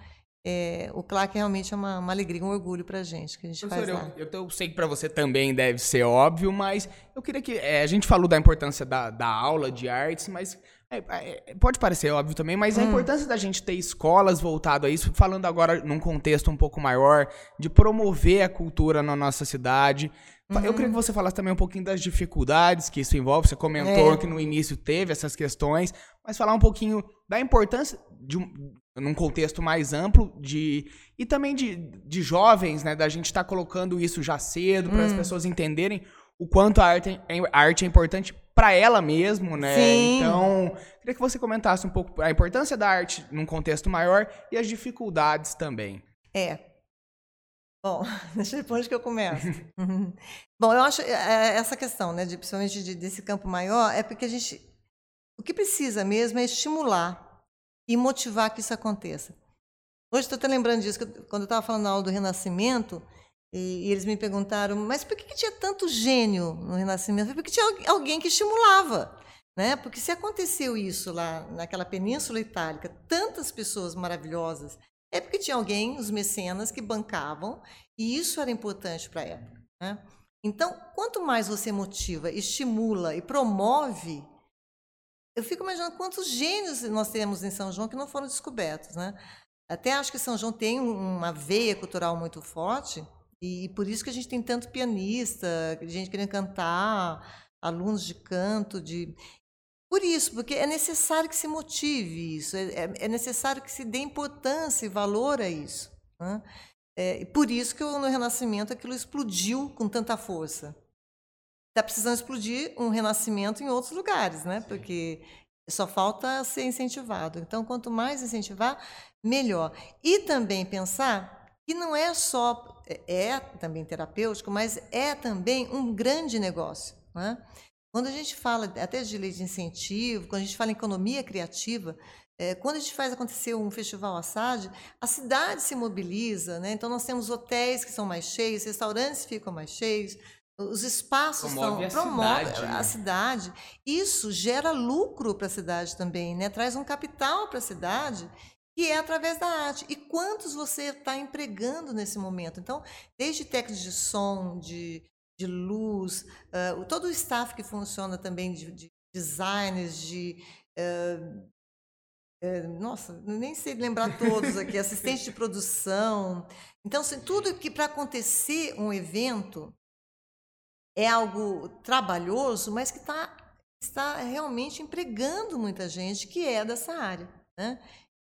S2: é, o Clark realmente é uma, uma, alegria, um orgulho para a gente que a gente Professor, faz lá.
S1: Eu, eu, sei que para você também deve ser óbvio, mas eu queria que é, a gente falou da importância da, da aula de artes, mas é, é, pode parecer óbvio também, mas hum. a importância da gente ter escolas voltado a isso, falando agora num contexto um pouco maior, de promover a cultura na nossa cidade. Eu queria que uhum. você falasse também um pouquinho das dificuldades que isso envolve. Você comentou é. que no início teve essas questões, mas falar um pouquinho da importância de um, num contexto mais amplo de e também de, de jovens, né, da gente estar tá colocando isso já cedo para as hum. pessoas entenderem o quanto a arte, é, a arte é importante para ela mesmo, né? Sim. Então, queria que você comentasse um pouco a importância da arte num contexto maior e as dificuldades também.
S2: É. Bom, [LAUGHS] deixa eu onde que eu começo. [LAUGHS] Bom, eu acho é, é, essa questão, né, de, principalmente de, desse campo maior, é porque a gente. O que precisa mesmo é estimular e motivar que isso aconteça. Hoje estou até lembrando disso, quando eu estava falando na aula do Renascimento, e, e eles me perguntaram, mas por que, que, tinha tanto gênio no Renascimento? Porque tinha alguém que estimulava. Né? Porque se aconteceu isso lá naquela Península Itálica, tantas pessoas maravilhosas, é porque tinha alguém, os mecenas, que bancavam, e isso era importante para a época. Né? Então, quanto mais você motiva, estimula e promove eu fico imaginando quantos gênios nós temos em São João que não foram descobertos, né? Até acho que São João tem uma veia cultural muito forte e por isso que a gente tem tanto pianista, gente querendo cantar, alunos de canto, de por isso, porque é necessário que se motive isso, é, é, é necessário que se dê importância e valor a isso. Né? É, por isso que no Renascimento aquilo explodiu com tanta força está precisando explodir um renascimento em outros lugares, né? Porque só falta ser incentivado. Então, quanto mais incentivar, melhor. E também pensar que não é só é, é também terapêutico, mas é também um grande negócio. Né? Quando a gente fala até de lei de incentivo, quando a gente fala em economia criativa, é, quando a gente faz acontecer um festival Assad, a cidade se mobiliza, né? então nós temos hotéis que são mais cheios, restaurantes ficam mais cheios, os espaços promove estão, a promove cidade, a né? cidade. Isso gera lucro para a cidade também, né? Traz um capital para a cidade que é através da arte. E quantos você está empregando nesse momento? Então, desde técnicos de som, de, de luz, uh, todo o staff que funciona também de, de designers, de uh, uh, nossa, nem sei lembrar todos aqui, [LAUGHS] assistente de produção. Então, assim, tudo que para acontecer um evento é algo trabalhoso, mas que tá, está realmente empregando muita gente que é dessa área. Né?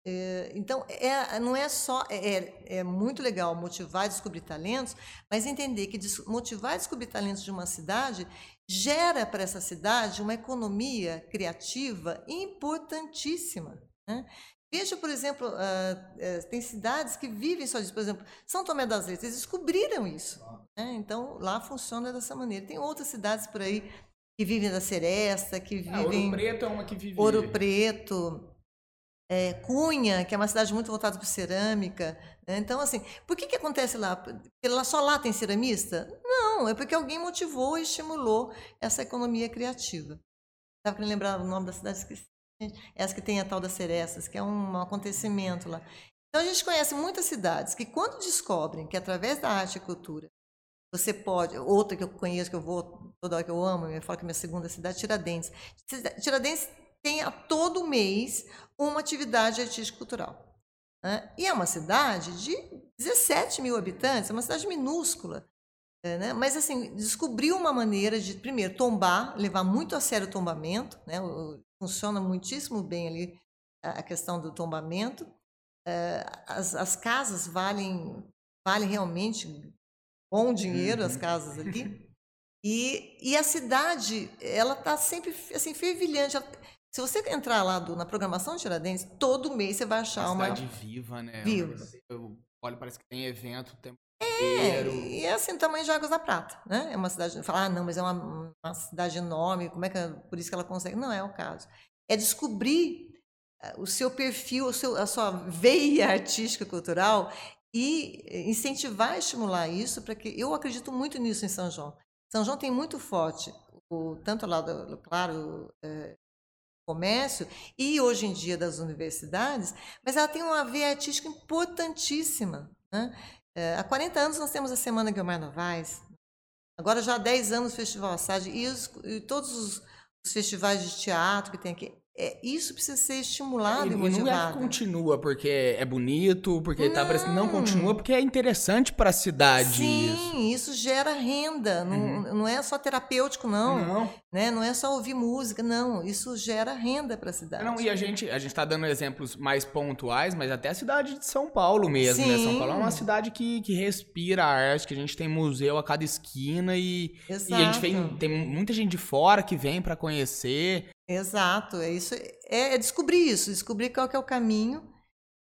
S2: É, então, é, não é só. É, é, é muito legal motivar e descobrir talentos, mas entender que motivar e descobrir talentos de uma cidade gera para essa cidade uma economia criativa importantíssima. Né? Veja, por exemplo, uh, uh, tem cidades que vivem só disso. Por exemplo, São Tomé das Letras, eles descobriram isso. Né? Então, lá funciona dessa maneira. Tem outras cidades por aí que vivem da seresta, que vivem... Ah, Ouro
S1: Preto é uma que vive...
S2: Ouro Preto, é, Cunha, que é uma cidade muito voltada para cerâmica. Né? Então, assim, por que, que acontece lá? Lá, só lá tem ceramista? Não, é porque alguém motivou e estimulou essa economia criativa. Estava querendo lembrar o nome da cidade, esqueci. Essa que tem a tal das Cerestas, que é um acontecimento lá. Então a gente conhece muitas cidades que quando descobrem que através da arte e cultura você pode, outra que eu conheço, que eu vou toda hora que eu amo, eu falo que é minha segunda cidade, Tiradentes. Tiradentes tem a todo mês uma atividade artística cultural. Né? E é uma cidade de 17 mil habitantes, é uma cidade minúscula. É, né? Mas, assim, descobriu uma maneira de, primeiro, tombar, levar muito a sério o tombamento, né? funciona muitíssimo bem ali a questão do tombamento. É, as, as casas valem, valem realmente bom dinheiro, uhum. as casas ali. [LAUGHS] E, e a cidade, ela está sempre assim, fervilhante. Se você entrar lá do, na programação de Tiradentes, todo mês você vai achar uma.
S1: Uma cidade viva, né?
S2: Viva.
S1: Olha, parece que tem evento o tempo
S2: é, e é assim, tamanho de Águas da Prata, né? É uma cidade, falar, ah, não, mas é uma, uma cidade enorme, como é que, é, por isso que ela consegue? Não é o caso. É descobrir eh, o seu perfil, o seu, a sua veia [LAUGHS] artística cultural e incentivar, estimular isso, para que eu acredito muito nisso em São João. São João tem muito forte, o, tanto lá do, claro, é, comércio e hoje em dia das universidades, mas ela tem uma veia artística importantíssima. Né? É, há 40 anos nós temos a Semana Guilmar Novaes, agora já há 10 anos o Festival Assad e, e todos os, os festivais de teatro que tem aqui é, isso precisa ser estimulado e, e motivado.
S1: Não é que continua porque é bonito, porque está aparecendo. Não continua porque é interessante para a cidade.
S2: Sim, isso, isso gera renda. Uhum. Não, não é só terapêutico, não. Não. Né? não é só ouvir música, não. Isso gera renda para a cidade.
S1: Não, e a gente a está dando exemplos mais pontuais, mas até a cidade de São Paulo mesmo. Né? São Paulo é uma cidade que, que respira a arte, que a gente tem museu a cada esquina e, e a gente vem, tem muita gente de fora que vem para conhecer.
S2: Exato, é isso. É, é descobrir isso, descobrir qual que é o caminho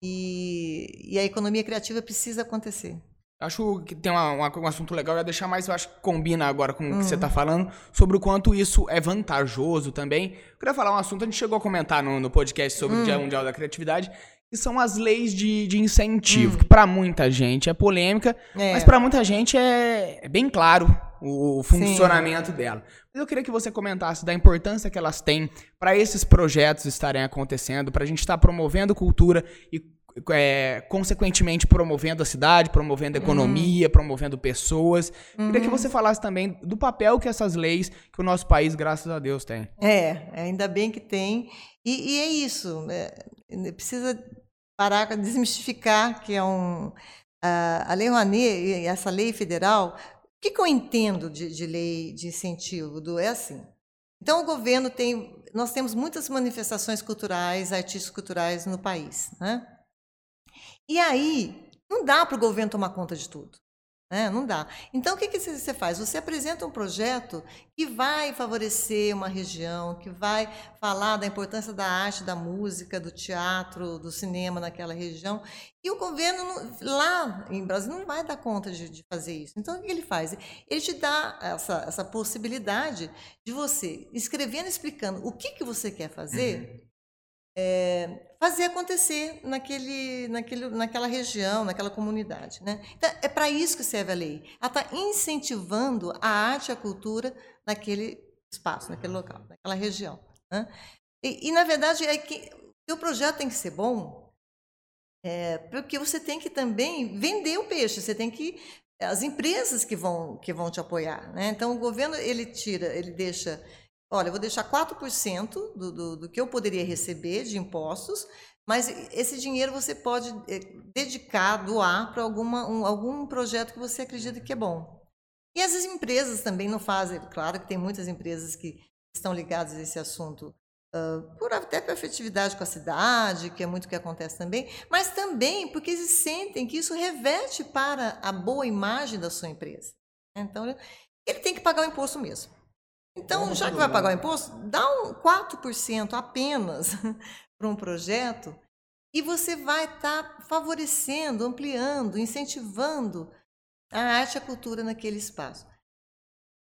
S2: e, e a economia criativa precisa acontecer.
S1: Acho que tem uma, uma, um assunto legal, eu ia deixar mais, eu acho que combina agora com o que você está uhum. falando, sobre o quanto isso é vantajoso também. Eu queria falar um assunto, a gente chegou a comentar no, no podcast sobre o Dia hum. Mundial da Criatividade, que são as leis de, de incentivo, hum. que para muita gente é polêmica, é. mas para muita gente é, é, bem claro o funcionamento Sim. dela. Mas eu queria que você comentasse da importância que elas têm para esses projetos estarem acontecendo, para a gente estar tá promovendo cultura e, é, consequentemente, promovendo a cidade, promovendo a uhum. economia, uhum. promovendo pessoas. Uhum. Queria que uhum. você falasse também do papel que essas leis que o nosso país, graças a Deus, tem.
S2: É, ainda bem que tem. E, e é isso. É, precisa parar, desmistificar que é um. A, a Lei Rouanet, essa lei federal, que, que eu entendo de, de lei de incentivo? Do, é assim. Então, o governo tem. Nós temos muitas manifestações culturais, artísticas culturais no país. Né? E aí, não dá para o governo tomar conta de tudo. Né? Não dá. Então, o que, que você faz? Você apresenta um projeto que vai favorecer uma região, que vai falar da importância da arte, da música, do teatro, do cinema naquela região. E o governo, lá em Brasília, não vai dar conta de, de fazer isso. Então, o que ele faz? Ele te dá essa, essa possibilidade de você, escrevendo, explicando o que, que você quer fazer. Uhum é, fazer acontecer naquele, naquele, naquela região, naquela comunidade. Né? Então, é para isso que serve a lei. Ela está incentivando a arte e a cultura naquele espaço, naquele local, naquela região. Né? E, e, na verdade, é que o projeto tem que ser bom, é, porque você tem que também vender o peixe, você tem que as empresas que vão que vão te apoiar, né? Então o governo ele tira, ele deixa olha, eu vou deixar 4% do, do, do que eu poderia receber de impostos, mas esse dinheiro você pode eh, dedicar, doar para um, algum projeto que você acredita que é bom. E as empresas também não fazem, claro que tem muitas empresas que estão ligadas a esse assunto, uh, por até por afetividade com a cidade, que é muito o que acontece também, mas também porque eles sentem que isso reverte para a boa imagem da sua empresa. Então, ele tem que pagar o imposto mesmo. Então, já que vai pagar o imposto, dá um 4% apenas [LAUGHS] para um projeto e você vai estar tá favorecendo, ampliando, incentivando a arte e a cultura naquele espaço.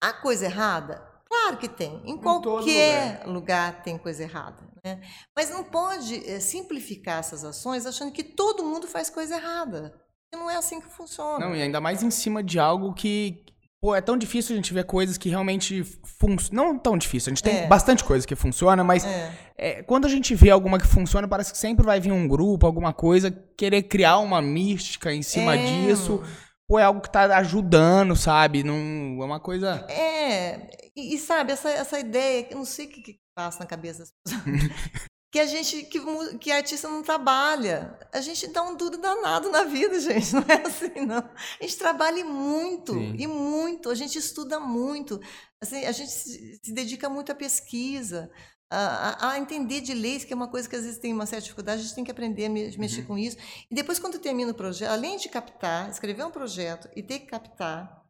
S2: Há coisa errada? Claro que tem. Em, em qualquer lugar. lugar. tem coisa errada. Né? Mas não pode é, simplificar essas ações achando que todo mundo faz coisa errada. Não é assim que funciona.
S1: Não, e ainda mais em cima de algo que, Pô, é tão difícil a gente ver coisas que realmente funcionam. Não tão difícil, a gente tem é. bastante coisa que funciona, mas é. É, quando a gente vê alguma que funciona, parece que sempre vai vir um grupo, alguma coisa, querer criar uma mística em cima é. disso. Pô, é algo que tá ajudando, sabe? Não, é uma coisa.
S2: É, e, e sabe, essa, essa ideia, eu não sei o que, que passa na cabeça das pessoas. [LAUGHS] que a gente que, que artista não trabalha. A gente dá um duro danado na vida, [LAUGHS] gente. Não é assim, não. A gente trabalha muito Sim. e muito. A gente estuda muito. Assim, a gente se, dedica muito à pesquisa, a, a, entender de leis, que é uma coisa que às vezes tem uma certa dificuldade. A gente tem que aprender a mexer uhum. com isso. E depois, quando termina o projeto, além de captar, escrever um projeto e ter que captar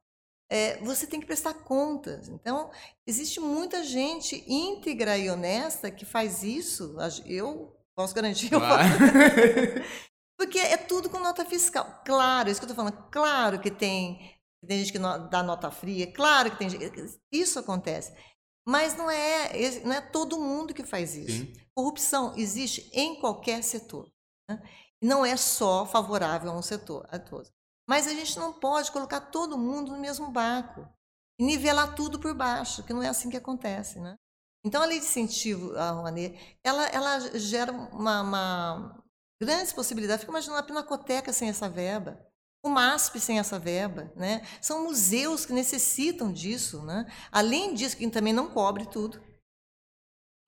S2: é, você tem que prestar contas. Então, existe muita gente íntegra e honesta que faz isso. Eu posso garantir. Claro. [LAUGHS] Porque é tudo com nota fiscal. Claro, isso que eu estou falando. Claro que tem, tem gente que dá nota fria. Claro que tem gente. Isso acontece. Mas não é, não é todo mundo que faz isso. Sim. Corrupção existe em qualquer setor. Né? Não é só favorável a um setor, a todos. Mas a gente não pode colocar todo mundo no mesmo barco e nivelar tudo por baixo, que não é assim que acontece, né? Então, a lei de incentivo à Rouanet, ela, ela gera uma, uma grandes possibilidades. Fica imaginando a Pinacoteca sem essa verba, o MASP sem essa verba. Né? São museus que necessitam disso. Né? Além disso, que também não cobre tudo.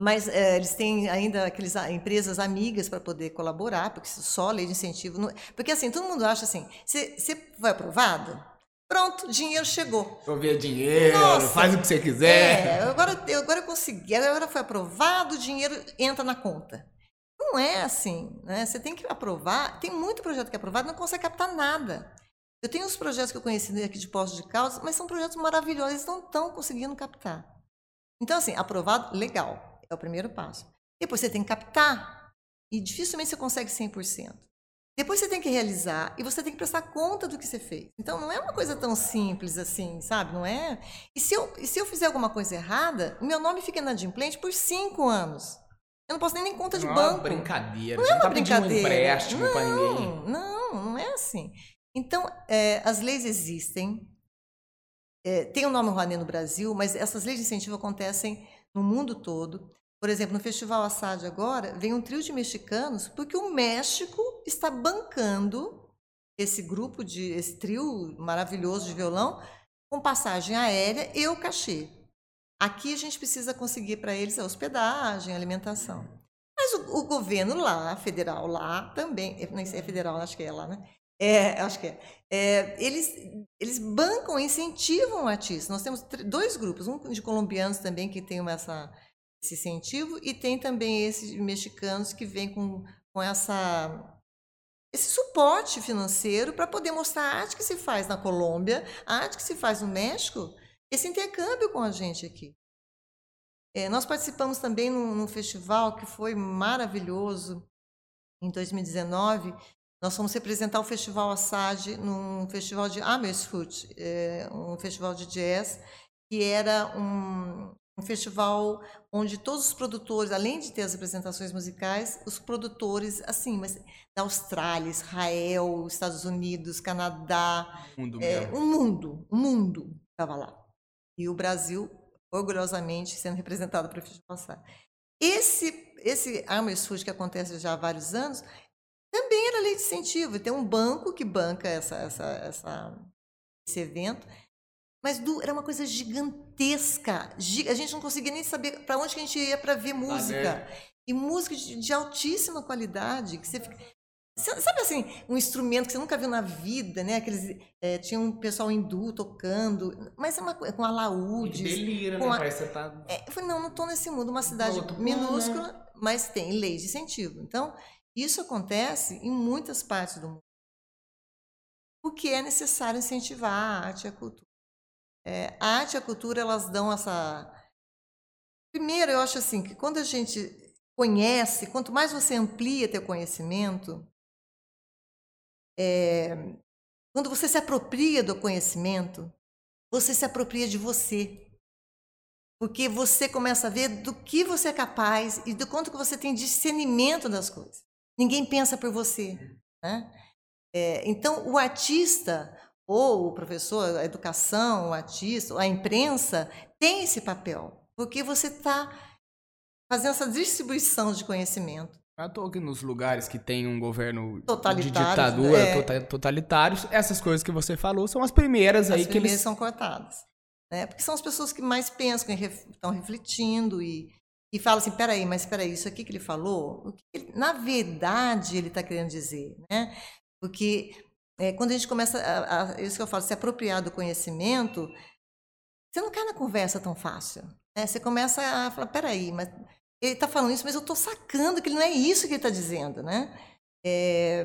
S2: Mas é, eles têm ainda aquelas empresas amigas para poder colaborar, porque só lei de incentivo. Não... Porque assim, todo mundo acha assim: você foi aprovado? Pronto, dinheiro chegou.
S1: Vou ver dinheiro, Nossa, faz o que você quiser.
S2: É, agora, eu, agora eu consegui, agora foi aprovado, o dinheiro entra na conta. Não é assim, né? Você tem que aprovar. Tem muito projeto que é aprovado, não consegue captar nada. Eu tenho uns projetos que eu conheci aqui de Poços de Caldas, mas são projetos maravilhosos, eles não estão conseguindo captar. Então, assim, aprovado, legal. É o primeiro passo. Depois você tem que captar. E dificilmente você consegue 100%. Depois você tem que realizar e você tem que prestar conta do que você fez. Então não é uma coisa tão simples assim, sabe? Não é. E se eu, e se eu fizer alguma coisa errada, o meu nome fica inadimplente por cinco anos. Eu não posso nem nem conta de
S1: não
S2: banco.
S1: É uma brincadeira.
S2: Não é uma
S1: tá
S2: brincadeira.
S1: Um empréstimo
S2: não,
S1: ninguém.
S2: não, não é assim. Então, é, as leis existem. É, tem o nome Rouanet no Brasil, mas essas leis de incentivo acontecem no mundo todo. Por exemplo, no Festival Assad agora, vem um trio de mexicanos, porque o México está bancando esse grupo, de esse trio maravilhoso de violão, com passagem aérea e o cachê. Aqui a gente precisa conseguir para eles a hospedagem, a alimentação. Mas o, o, governo lá, federal lá, também, não sei, é federal, acho que é lá, né? É, acho que é. é eles, eles bancam, incentivam o artista. Nós temos dois grupos, um de colombianos também que tem essa esse incentivo, e tem também esses mexicanos que vêm com, com essa esse suporte financeiro para poder mostrar a arte que se faz na Colômbia, a arte que se faz no México, esse intercâmbio com a gente aqui. É, nós participamos também num, num, festival que foi maravilhoso em 2019. Nós fomos representar o Festival Assad num festival de Amersfoort, é, um festival de jazz, que era um, um festival onde todos os produtores, além de ter as apresentações musicais, os produtores, assim, mas da Austrália, Israel, Estados Unidos, Canadá,
S1: mundo
S2: é, um mundo, um mundo estava lá. E o Brasil, orgulhosamente, sendo representado para o festival passado. Esse, esse Armors Food que acontece já há vários anos, também era lei de incentivo. Tem um banco que banca essa, essa, essa, esse evento, mas Du, era uma coisa gigantesca. A gente não conseguia nem saber para onde que a gente ia para ver música. E música de, de, altíssima qualidade. Que você fica... Sabe assim, um instrumento que você nunca viu na vida, né? Aqueles, é, tinha um pessoal hindu tocando, mas é uma, com alaúdes.
S1: Delira, com
S2: né?
S1: A... Parece que tá...
S2: É, eu falei, não, não estou nesse mundo. Uma cidade minúscula, né? mas tem lei de incentivo. Então, isso acontece em muitas partes do mundo. Porque é necessário incentivar a arte e a cultura. É, a arte e a cultura, elas dão essa. Primeiro, eu acho assim que quando a gente conhece, quanto mais você amplia teu conhecimento, é, quando você se apropria do conhecimento, você se apropria de você. Porque você começa a ver do que você é capaz e do quanto que você tem discernimento das coisas. Ninguém pensa por você. Né? É, então, o artista, ou o professor, a educação, o artista, a imprensa, tem esse papel, porque você está fazendo essa distribuição de conhecimento.
S1: Eu estou aqui nos lugares que tem um governo de
S2: ditadura,
S1: é. Tota-, totalitários, essas coisas que você falou são as primeiras
S2: as
S1: aí
S2: que
S1: eles
S2: são cortadas, né? Porque são as pessoas que mais pensam, que estão refletindo e, e fala assim, peraí, mas peraí, isso aqui que ele falou, que na verdade ele está querendo dizer, né? Porque é, quando a gente começa, a, a, isso que eu falo, se apropriar do conhecimento, você não cai na conversa tão fácil. Né? Você começa a falar, peraí, mas ele está falando isso, mas eu estou sacando que não é isso que ele está dizendo, né? É,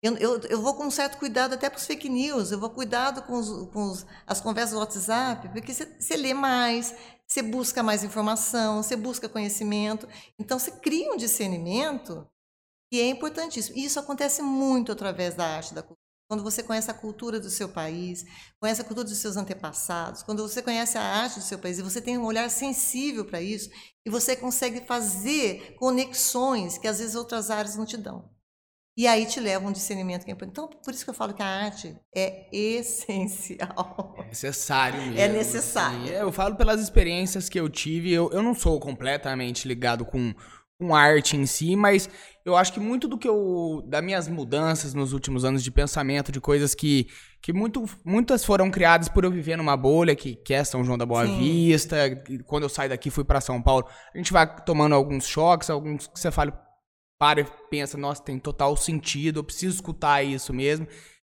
S2: eu, eu, eu, vou com um certo cuidado até para os fake news, eu vou cuidado com, os, com os, as conversas do WhatsApp, porque você lê mais, você busca mais informação, você busca conhecimento. Então, você cria um discernimento que é importantíssimo. E isso acontece muito através da arte da cultura. Quando você conhece a cultura do seu país, conhece a cultura dos seus antepassados, quando você conhece a arte do seu país e você tem um olhar sensível para isso, e você consegue fazer conexões que às vezes outras áreas não te dão. E aí te leva um discernimento que é importante. Então, por isso que eu falo que a arte é essencial.
S1: É necessário mesmo.
S2: É necessário.
S1: Assim. Eu falo pelas experiências que eu tive. Eu, eu não sou completamente ligado com, com arte em si, mas eu acho que muito do que eu. das minhas mudanças nos últimos anos de pensamento, de coisas que. que muito, muitas foram criadas por eu viver numa bolha, que, que é São João da Boa Sim. Vista. Quando eu saio daqui, fui para São Paulo. A gente vai tomando alguns choques, alguns que você fala para e pensa, nossa, tem total sentido, eu preciso escutar isso mesmo.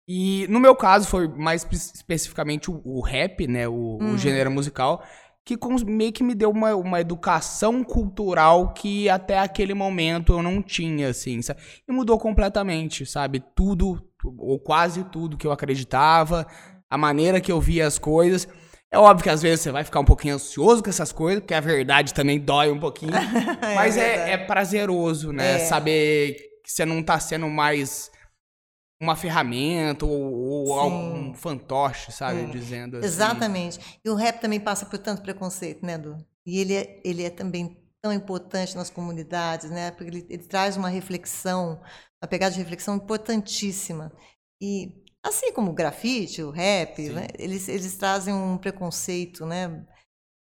S1: E no meu caso foi mais especificamente o, o rap, né, o, o, uhum. gênero musical, que meio que me deu uma, uma educação cultural que até aquele momento eu não tinha, assim, sabe? E mudou completamente, sabe? Tudo, ou quase tudo que eu acreditava, a maneira que eu via as coisas. É óbvio que às vezes você vai ficar um pouquinho ansioso com essas coisas, porque a verdade também dói um pouquinho. [LAUGHS] é mas é, é, prazeroso, né? É. Saber que você não tá sendo mais uma ferramenta ou, ou algum fantoche, sabe? Dizendo assim.
S2: Exatamente. E o rap também passa por tanto preconceito, né, Du? E ele é, ele é também tão importante nas comunidades, né? Porque ele, ele traz uma reflexão, uma pegada de reflexão importantíssima. E Assim como o grafite, o rap, né? eles, eles trazem um preconceito, né?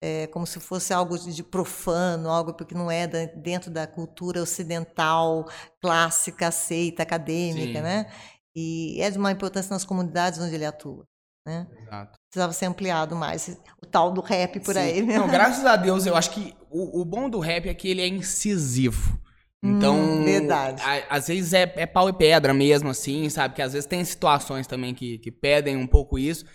S2: É, como se fosse algo de profano, algo que não é da, dentro da cultura ocidental, clássica, aceita, acadêmica, Sim. né? E é de uma importância nas comunidades onde ele atua. Né? Exato. Precisava ser ampliado mais o tal do rap por Sim. aí. Né?
S1: Não, graças a Deus, eu acho que o, o bom do rap é que ele é incisivo. Então, hum, verdade. A, às vezes é, é pau e pedra mesmo, assim, sabe? Que às vezes tem situações também que, que pedem um pouco isso.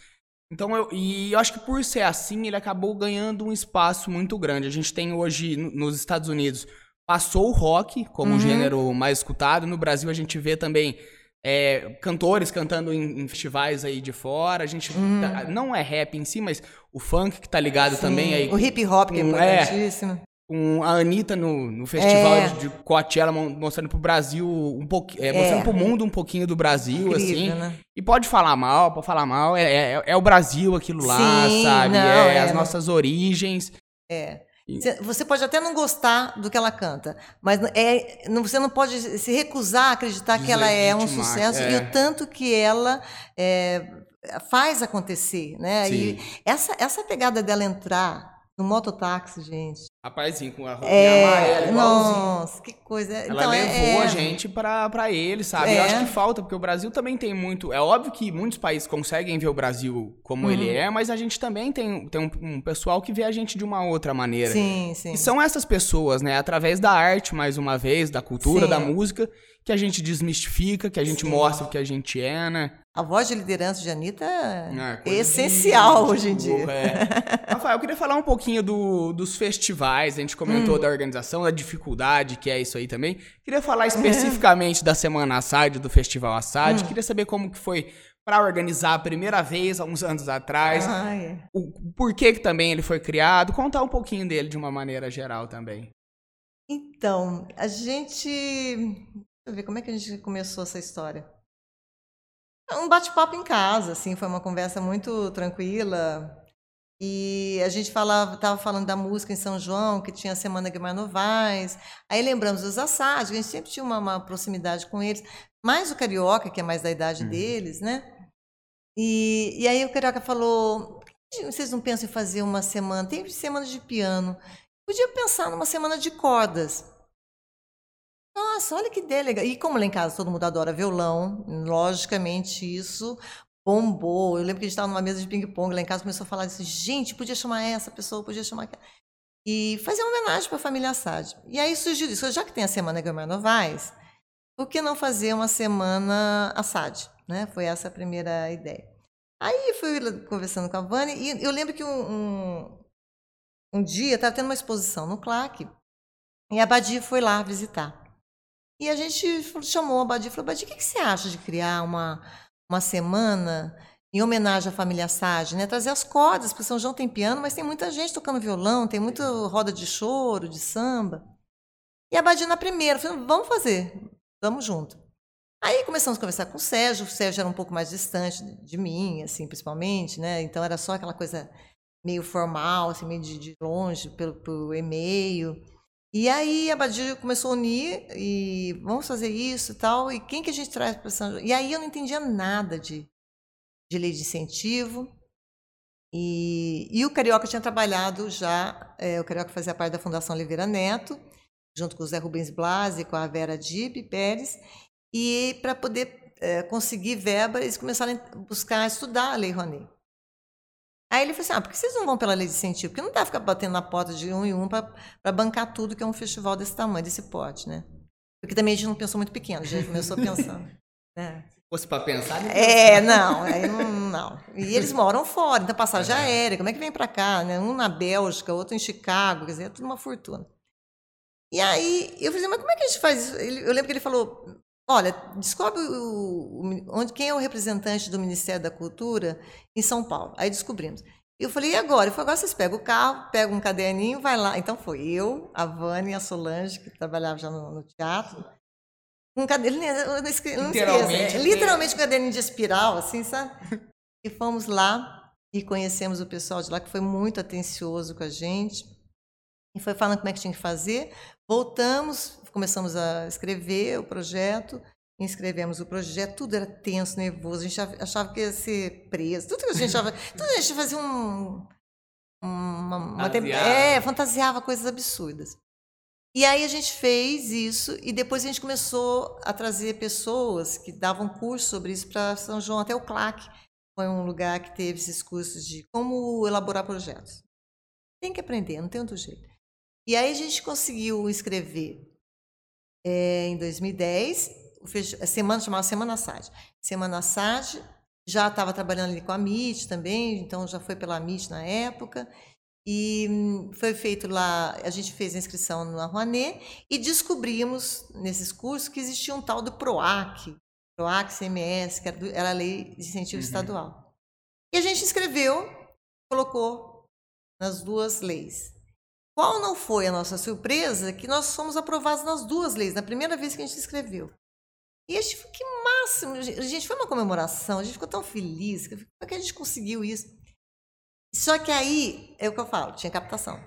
S1: Então, eu, e eu acho que por ser assim, ele acabou ganhando um espaço muito grande. A gente tem hoje, nos Estados Unidos, passou o rock como uhum. gênero mais escutado. No Brasil, a gente vê também é, cantores cantando em, em, festivais aí de fora. A gente uhum. tá, não é rap em si, mas o funk que tá ligado Sim. também aí.
S2: O hip hop que é, é importantíssimo
S1: com a Anitta no, no festival é. de Coachella mostrando pro Brasil um pouquinho, é, mostrando é. pro mundo um pouquinho do Brasil, Incrível, assim. Né? E pode falar mal, pode falar mal, é, é, é o Brasil aquilo lá, Sim, sabe? Não, é, as nossas origens.
S2: É. Você pode até não gostar do que ela canta, mas é, você não pode se recusar a acreditar que ela é um sucesso e o tanto que ela faz acontecer, né? Sim. E essa, essa pegada dela entrar no mototáxi, gente.
S1: Rapazinho, com a roupa é, amarela,
S2: Nossa, que coisa.
S1: Ela então, levou é... a gente pra, pra ele, sabe? É. Eu acho que falta, porque o Brasil também tem muito... É óbvio que muitos países conseguem ver o Brasil como uhum. ele é, mas a gente também tem, tem um, um, pessoal que vê a gente de uma outra maneira.
S2: Sim, sim.
S1: E são essas pessoas, né? Através da arte, mais uma vez, da cultura, sim. da música, que a gente desmistifica, que a gente sim. mostra o que a gente é, né?
S2: A voz de liderança de Anitta é, é essencial hoje em dia.
S1: É. [LAUGHS] Rafael, eu queria falar um pouquinho do, dos festivais. A gente comentou hum. da organização, da dificuldade, que é isso aí também. Queria falar especificamente da Semana Assad, do Festival Assad. Hum. Queria saber como que foi para organizar a primeira vez, há uns anos atrás. Ah, é. O porquê que também ele foi criado. Contar um pouquinho dele de uma maneira geral também.
S2: Então, a gente... Deixa eu ver, como é que a gente começou essa história? Um bate-papo em casa, assim, foi uma conversa muito tranquila. E a gente falava, estava falando da música em São João, que tinha a Semana Guimarães Novaes. Aí lembramos dos Assad, a gente sempre tinha uma, uma, proximidade com eles. Mais o Carioca, que é mais da idade uhum. deles, né? E, e aí o Carioca falou, vocês não pensam em fazer uma semana? Tem semana de piano. Podia pensar numa semana de cordas. Nossa, olha que ideia legal. E como lá em casa todo mundo adora violão, logicamente isso bombou. Eu lembro que a gente estava numa mesa de ping-pong lá em casa, começou a falar assim, gente, podia chamar essa pessoa, podia chamar aquela. e fazer uma homenagem para a família Assad. E aí surgiu isso, já que tem a Semana Guilherme Novaes, por que não fazer uma Semana Assad? Né? Foi essa a primeira ideia. Aí fui conversando com a Vânia e eu lembro que um, um, um dia estava tendo uma exposição no CLAC e a Badia foi lá visitar. E a gente chamou a Badia e falou, Badia, o que, que você acha de criar uma, uma semana em homenagem à família Sade, né? Trazer as cordas, porque São João tem piano, mas tem muita gente tocando violão, tem muita roda de choro, de samba. E a Badia na primeira, falou, vamos fazer, vamos junto. Aí começamos a conversar com o Sérgio, o Sérgio era um pouco mais distante de mim, assim, principalmente, né? Então era só aquela coisa meio formal, assim, meio de, de longe, pelo, pelo e-mail. E aí a Badia começou a unir e vamos fazer isso e tal. E quem que a gente traz para São João? E aí eu não entendia nada de, de lei de incentivo. E, e o Carioca tinha trabalhado já, é, o Carioca fazia parte da Fundação Oliveira Neto, junto com o Zé Rubens Blas e com a Vera Dib Pérez. E para poder é, conseguir verba, eles começaram a buscar estudar a Lei Rouanet. Aí ele falou assim: ah, por que vocês não vão pela lei de incentivo? Porque não dá ficar batendo na porta de um em um para bancar tudo que é um festival desse tamanho, desse porte, né? Porque também a gente não pensou muito pequeno, a gente começou pensando. [LAUGHS] Né?
S1: Se fosse para pensar,
S2: não É, não, aí não, não. E eles moram fora, então passagem é. aérea, como é que vem para cá? Né? Um na Bélgica, outro em Chicago, quer dizer, é tudo uma fortuna. E aí eu falei, mas como é que a gente faz isso? Eu lembro que ele falou: olha, descobre o, onde, quem é o representante do Ministério da Cultura em São Paulo. Aí descobrimos. Eu falei, e agora? Eu falei, agora vocês pegam o carro, pegam um caderninho, vai lá. Então foi eu, a Vânia e a Solange, que trabalhava já no, no teatro. Um caderninho, não esqueça, literalmente, é, literalmente um caderninho de espiral, assim, sabe? E fomos lá e conhecemos o pessoal de lá, que foi muito atencioso com a gente. E foi falando como é que tinha que fazer. Voltamos, começamos a escrever o projeto, inscrevemos o projeto, tudo era tenso, nervoso, a gente achava que ia ser preso, tudo que a gente achava, [LAUGHS] tudo a gente fazia um, uma, uma é, fantasiava coisas absurdas. E aí a gente fez isso e depois a gente começou a trazer pessoas que davam curso sobre isso para São João, até o CLAC foi um lugar que teve esses cursos de como elaborar projetos. Tem que aprender, não tem outro jeito. E aí a gente conseguiu escrever é, em 2010, a semana chamava Semana SAD. Semana SAD, já estava trabalhando ali com a MIT também, então já foi pela MIT na época. E hum, foi feito lá, a gente fez a inscrição no Rouanet e descobrimos nesses cursos que existia um tal do PROAC, PROAC CMS, que era, do, era a lei de incentivo uhum. estadual. E a gente escreveu, colocou nas duas leis. Qual não foi a nossa surpresa que nós fomos aprovados nas duas leis, na primeira vez que a gente escreveu. E a gente que máximo, gente, foi uma comemoração, a gente ficou tão feliz, como é que a gente conseguiu isso? Só que aí, é o que eu falo, tinha captação.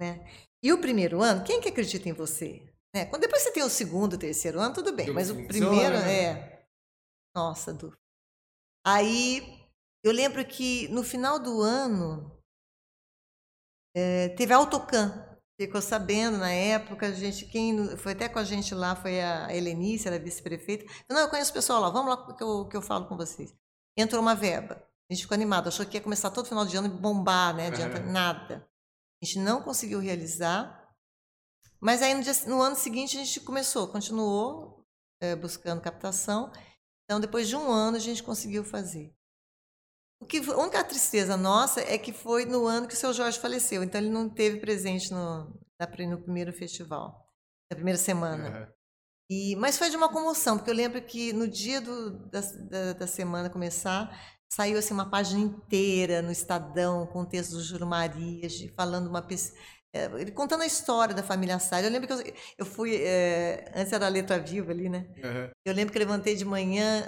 S2: Né? E o primeiro ano, quem que acredita em você? Né? Quando depois você tem o segundo, o terceiro ano, tudo bem, mas o primeiro né? é. Nossa, Du. Aí eu lembro que no final do ano, é, teve Autocan, ficou sabendo na época, a gente, quem foi até com a gente lá foi a Helenice, era vice-prefeita. Não, eu conheço o pessoal lá, vamos lá que eu, que eu falo com vocês. Entrou uma verba. A gente ficou animado, achou que ia começar todo final de ano e bombar, né? Adianta uhum. nada. A gente não conseguiu realizar. Mas aí no, dia, no ano seguinte a gente começou, continuou é, buscando captação. Então, depois de um ano, a gente conseguiu fazer. O que, a única tristeza nossa é que foi no ano que o seu Jorge faleceu, então ele não teve presente no, no primeiro festival, na primeira semana. Uhum. E, mas foi de uma comoção, porque eu lembro que no dia do, da, da, da, semana começar, saiu assim, uma página inteira no Estadão, com o texto do Júlio Marias, falando uma é, ele contando a história da família Sá. Eu lembro que eu, eu fui. É, antes era a letra viva ali, né? Uhum. Eu lembro que eu levantei de manhã,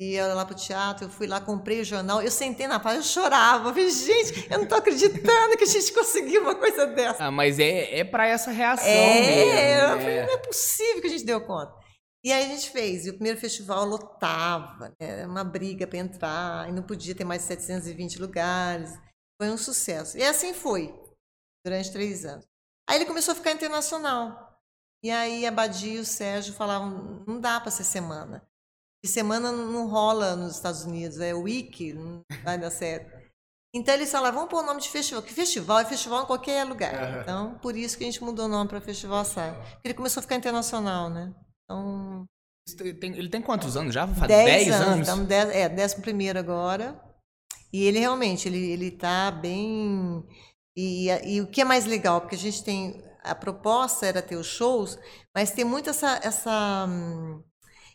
S2: ia lá pro teatro, eu fui lá, comprei o jornal, eu sentei na praia, eu chorava. Eu falei, gente, eu não tô acreditando que a gente conseguiu uma coisa dessa.
S1: Ah, mas é, é para essa reação
S2: é,
S1: mesmo.
S2: Falei, né? não é possível que a gente deu conta. E aí a gente fez, e o primeiro festival lotava, né? era uma briga para entrar, e não podia ter mais de 720 lugares. Foi um sucesso. E assim foi, durante três anos. Aí ele começou a ficar internacional. E aí a Badia e o Sérgio falavam, não dá para ser semana de semana não rola nos Estados Unidos, é Wiki, não vai dar certo. Então eles falaram, vamos pôr o nome de festival, que festival é festival em qualquer lugar. Então, por isso que a gente mudou o nome para Festival Assad. Porque ele começou a ficar internacional, né? Então.
S1: Ele tem quantos anos já? Faz
S2: 10 anos. anos. Dez, é, décimo primeiro agora. E ele realmente, ele, ele tá bem. E, e o que é mais legal, porque a gente tem. A proposta era ter os shows, mas tem muito essa, essa,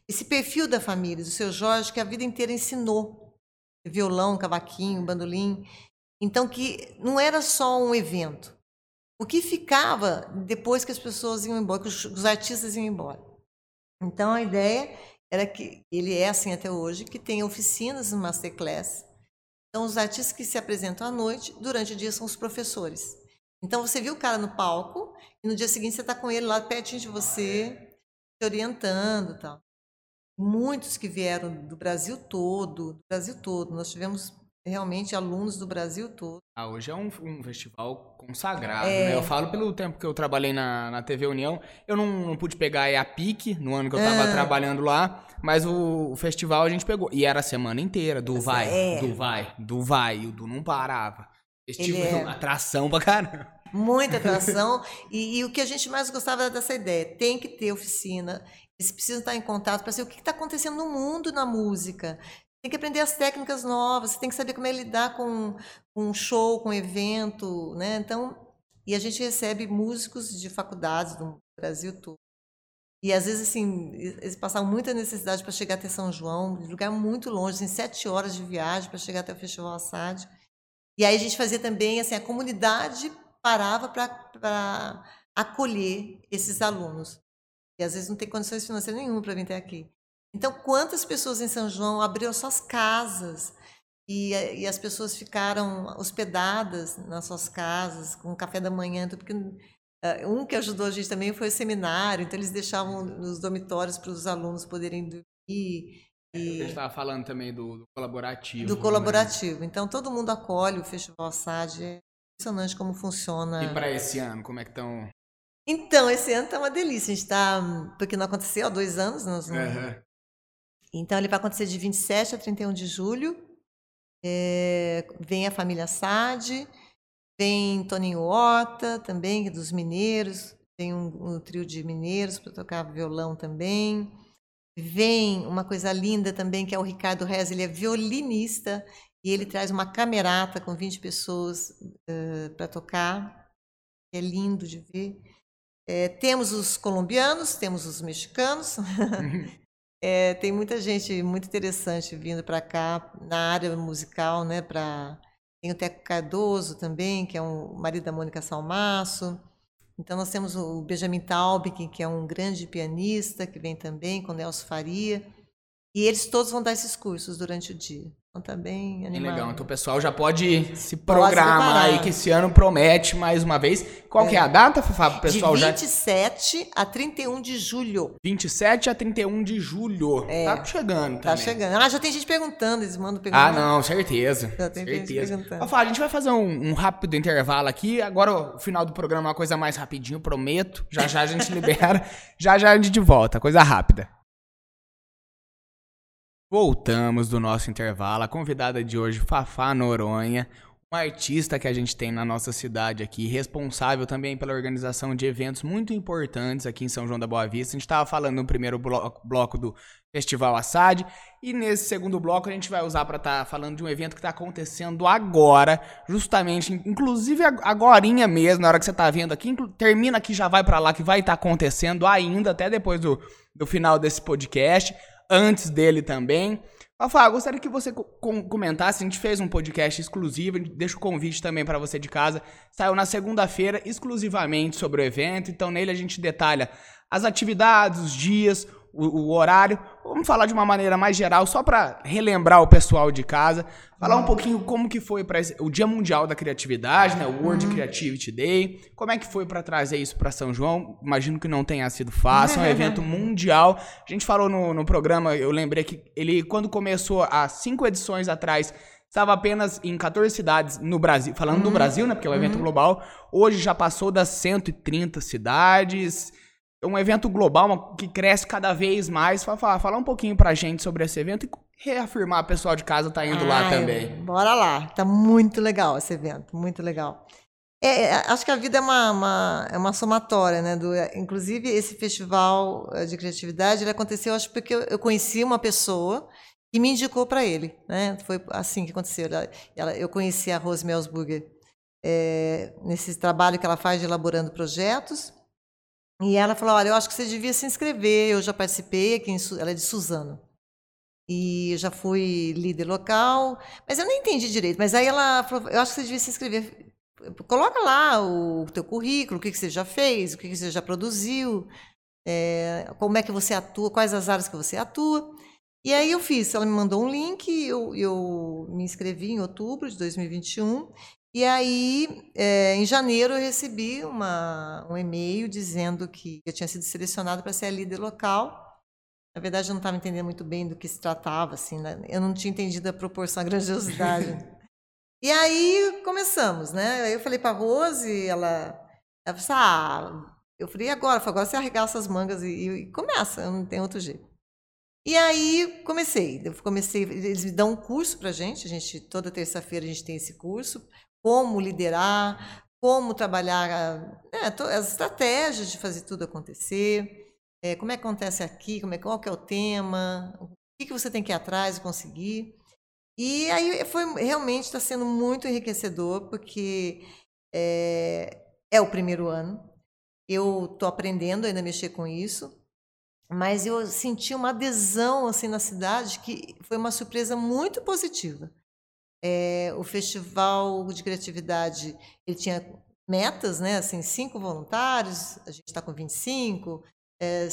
S2: esse perfil da família, do seu Jorge, que a vida inteira ensinou. Violão, cavaquinho, bandolim. Então, que não era só um evento. O que ficava depois que as pessoas iam embora, que os, os artistas iam embora. Então, a ideia era que ele é assim até hoje, que tem oficinas no Masterclass, então, os artistas que se apresentam à noite, durante o dia são os professores. Então, você viu o cara no palco e no dia seguinte você está com ele lá pertinho de você, te orientando tal. Muitos que vieram do Brasil todo, do Brasil todo. Nós tivemos realmente alunos do Brasil todo.
S1: Ah, hoje é um, um festival consagrado, é. né? Eu falo pelo tempo que eu trabalhei na, na TV União. Eu não, não pude pegar a pique no ano que eu estava é. trabalhando lá, mas o, o, festival a gente pegou. E era a semana inteira, do vai, é. do vai, do vai, e o do não parava. Estive é... uma [LAUGHS] atração pra caramba.
S2: Muita atração. e, e, o que a gente mais gostava dessa ideia, tem que ter oficina. Eles precisam estar em contato para saber o que está acontecendo no mundo na música tem que aprender as técnicas novas, você tem que saber como é lidar com, um show, com um evento, né? Então, e a gente recebe músicos de faculdades do Brasil todo. E às vezes, assim, eles passavam muita necessidade para chegar até São João, de lugar muito longe, assim, sete horas de viagem para chegar até o Festival Assad. E aí a gente fazia também, assim, a comunidade parava para acolher esses alunos. E às vezes não tem condições financeiras nenhuma para vir até aqui. Então, quantas pessoas em São João abriram suas casas e, e as pessoas ficaram hospedadas nas suas casas, com café da manhã, porque uh, um que ajudou a gente também foi o seminário, então eles deixavam nos dormitórios para os alunos poderem dormir. E,
S1: a gente estava falando também do, do colaborativo.
S2: Do né? colaborativo. Né? Então, todo mundo acolhe o Festival SAD. É impressionante como funciona.
S1: E para esse ano, como é que estão?
S2: Então, esse ano está uma delícia. A gente está. Porque não aconteceu há dois anos, nós não, uhum. Então, ele vai acontecer de 27 a 31 de julho. É, vem a família Sade, vem Toninho Horta também, dos mineiros, tem um, um trio de mineiros para tocar violão também. Vem uma coisa linda também, que é o Ricardo Rez, ele é violinista e ele traz uma camerata com 20 pessoas uh, para tocar. É lindo de ver. É, temos os colombianos, temos os mexicanos, [LAUGHS] É, tem muita gente muito interessante vindo para cá na área musical, né? Pra... Tem o Teco Cardoso também, que é um marido da Mônica Salmaço. Então nós temos o Benjamin Taubik, que é um grande pianista, que vem também, com Nelson Faria. E eles todos vão dar esses cursos durante o dia. Então tá bem animado.
S1: legal. Então o pessoal já pode se programar aí, que esse ano promete mais uma vez. Qual é. que é a data, Fafá, pro pessoal?
S2: De 27 já... a 31 de julho.
S1: 27 a 31 de julho. É. Tá chegando
S2: Tá
S1: também.
S2: chegando. Ah, já tem gente perguntando, eles mandam perguntar.
S1: Ah, não, certeza. Já tem certeza. gente perguntando. Fafá, a gente vai fazer um, um, rápido intervalo aqui. Agora o final do programa é uma coisa mais rapidinho, prometo. Já já a gente [LAUGHS] libera. já já a gente volta, coisa rápida. Voltamos do nosso intervalo. A convidada de hoje, Fafá Noronha, uma artista que a gente tem na nossa cidade aqui, responsável também pela organização de eventos muito importantes aqui em São João da Boa Vista. A gente estava falando no primeiro bloco, bloco do Festival Assad e nesse segundo bloco a gente vai usar para estar tá falando de um evento que está acontecendo agora, justamente, inclusive agorinha mesmo, na hora que você está vendo aqui, termina aqui já vai para lá que vai estar tá acontecendo ainda até depois do, do final desse podcast antes dele também. Fafá, gostaria que você comentasse. A gente fez um podcast exclusivo, deixa o convite também para você de casa. Saiu na segunda-feira exclusivamente sobre o evento, então nele a gente detalha as atividades, os dias, o, o, horário. Vamos falar de uma maneira mais geral, só para relembrar o pessoal de casa, falar um pouquinho como que foi para o Dia Mundial da Criatividade, né, o World uhum. Creativity Day. Como é que foi para trazer isso para São João? Imagino que não tenha sido fácil, é um [LAUGHS] evento mundial. A gente falou no, no programa, eu lembrei que ele quando começou há cinco edições atrás Estava apenas em 14 cidades no Brasil, falando uhum. do Brasil, né? Porque é um evento uhum. global. Hoje já passou das 130 cidades um evento global que cresce cada vez mais. Falar, falar um pouquinho pra gente sobre esse evento e reafirmar, o pessoal de casa tá indo lá também.
S2: Bora lá, tá muito legal esse evento, muito legal. É, é, acho que a vida é uma, uma, é uma somatória, né? Do, inclusive, esse festival eh, de criatividade ele aconteceu, acho, porque eu, conheci uma pessoa que me indicou para ele. Né? Foi assim que aconteceu. Ela, ela, eu conheci a Rose Melsburger é, nesse trabalho que ela faz de elaborando projetos. E ela falou: Olha, eu acho que você devia se inscrever. Eu já participei, aqui em, ela é de Suzano. E já fui líder local, mas eu nem entendi direito. Mas aí ela falou: Eu acho que você devia se inscrever coloca lá o teu currículo, o que, que você já fez, o que, que você já produziu, é, como é que você atua, quais as áreas que você atua. E aí eu fiz, ela me mandou um link, eu, eu me inscrevi em outubro de 2021, e aí é, em janeiro eu recebi uma, um e-mail dizendo que eu tinha sido selecionada para ser a líder local. Na verdade, eu não estava entendendo muito bem do que se tratava, assim, né? eu não tinha entendido a proporção, a grandiosidade. E aí começamos, né? Eu falei para a Rose, ela, ela falou assim, ah, eu falei, e agora? falei, agora você arregaça as mangas e, e começa, não tem outro jeito. E aí comecei, eu comecei, eles me dão um curso para gente, a gente toda terça-feira a gente tem esse curso, como liderar, como trabalhar né, as estratégias de fazer tudo acontecer, é, como é que acontece aqui, como é, qual que é o tema, o que, que você tem que ir atrás e conseguir. E aí foi realmente está sendo muito enriquecedor, porque é, é o primeiro ano. Eu estou aprendendo ainda a mexer com isso, mas eu senti uma adesão assim na cidade que foi uma surpresa muito positiva. É, o festival de criatividade ele tinha metas, né? Assim, cinco voluntários, a gente está com 25, é,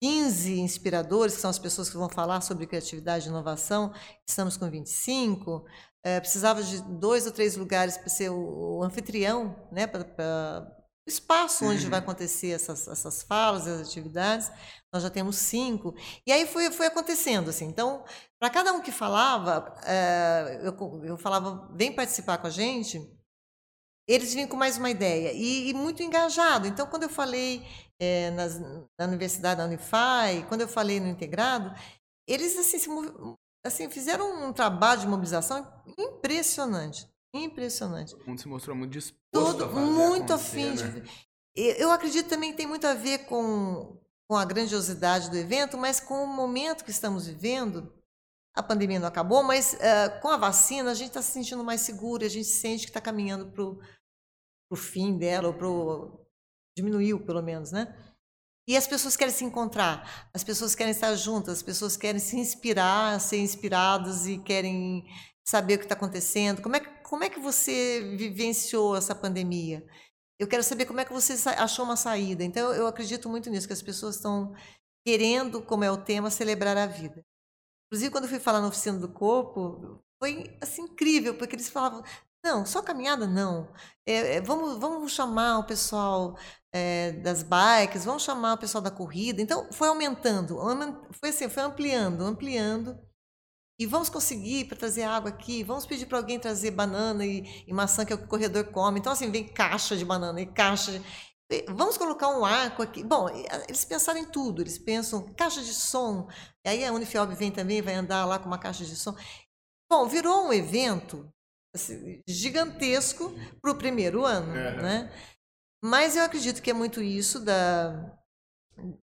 S2: 15 inspiradores, que são as pessoas que vão falar sobre criatividade e inovação, estamos com 25. É, precisava de dois ou três lugares para ser o, o, anfitrião, né, espaço onde uhum. vai acontecer essas, essas falas, as atividades. Nós já temos cinco. E aí foi, foi acontecendo. Assim. Então, para cada um que falava, é, eu, eu falava, vem participar com a gente, eles vinham com mais uma ideia e, e muito engajado. Então, quando eu falei é, nas, na universidade da Unify, quando eu falei no integrado, eles assim, se, assim fizeram um trabalho de mobilização impressionante. Impressionante.
S1: O mundo se mostrou muito disposto
S2: Todo, Muito afim. Né? Eu acredito também que tem muito a ver com, com a grandiosidade do evento, mas com o momento que estamos vivendo. A pandemia não acabou, mas uh, com a vacina a gente está se sentindo mais seguro, a gente sente que está caminhando para o fim dela, ou para diminuiu pelo menos, né? E as pessoas querem se encontrar, as pessoas querem estar juntas, as pessoas querem se inspirar, ser inspiradas e querem saber o que está acontecendo. Como é, como é que você vivenciou essa pandemia? Eu quero saber como é que você achou uma saída. Então, eu acredito muito nisso, que as pessoas estão querendo, como é o tema, celebrar a vida. Inclusive, quando eu fui falar na oficina do corpo, foi assim, incrível, porque eles falavam: não, só caminhada não. É, é, vamos, vamos chamar o pessoal é, das bikes, vamos chamar o pessoal da corrida. Então, foi aumentando, foi assim, foi ampliando, ampliando. E vamos conseguir para trazer água aqui, vamos pedir para alguém trazer banana e, e, maçã, que é o que o corredor come. Então, assim, vem caixa de banana e caixa de... Vamos colocar um arco aqui. Bom, eles pensaram em tudo. Eles pensam caixa de som. E aí a Unifiob vem também, vai andar lá com uma caixa de som. Bom, virou um evento assim, gigantesco para o primeiro ano, é. né? Mas eu acredito que é muito isso da,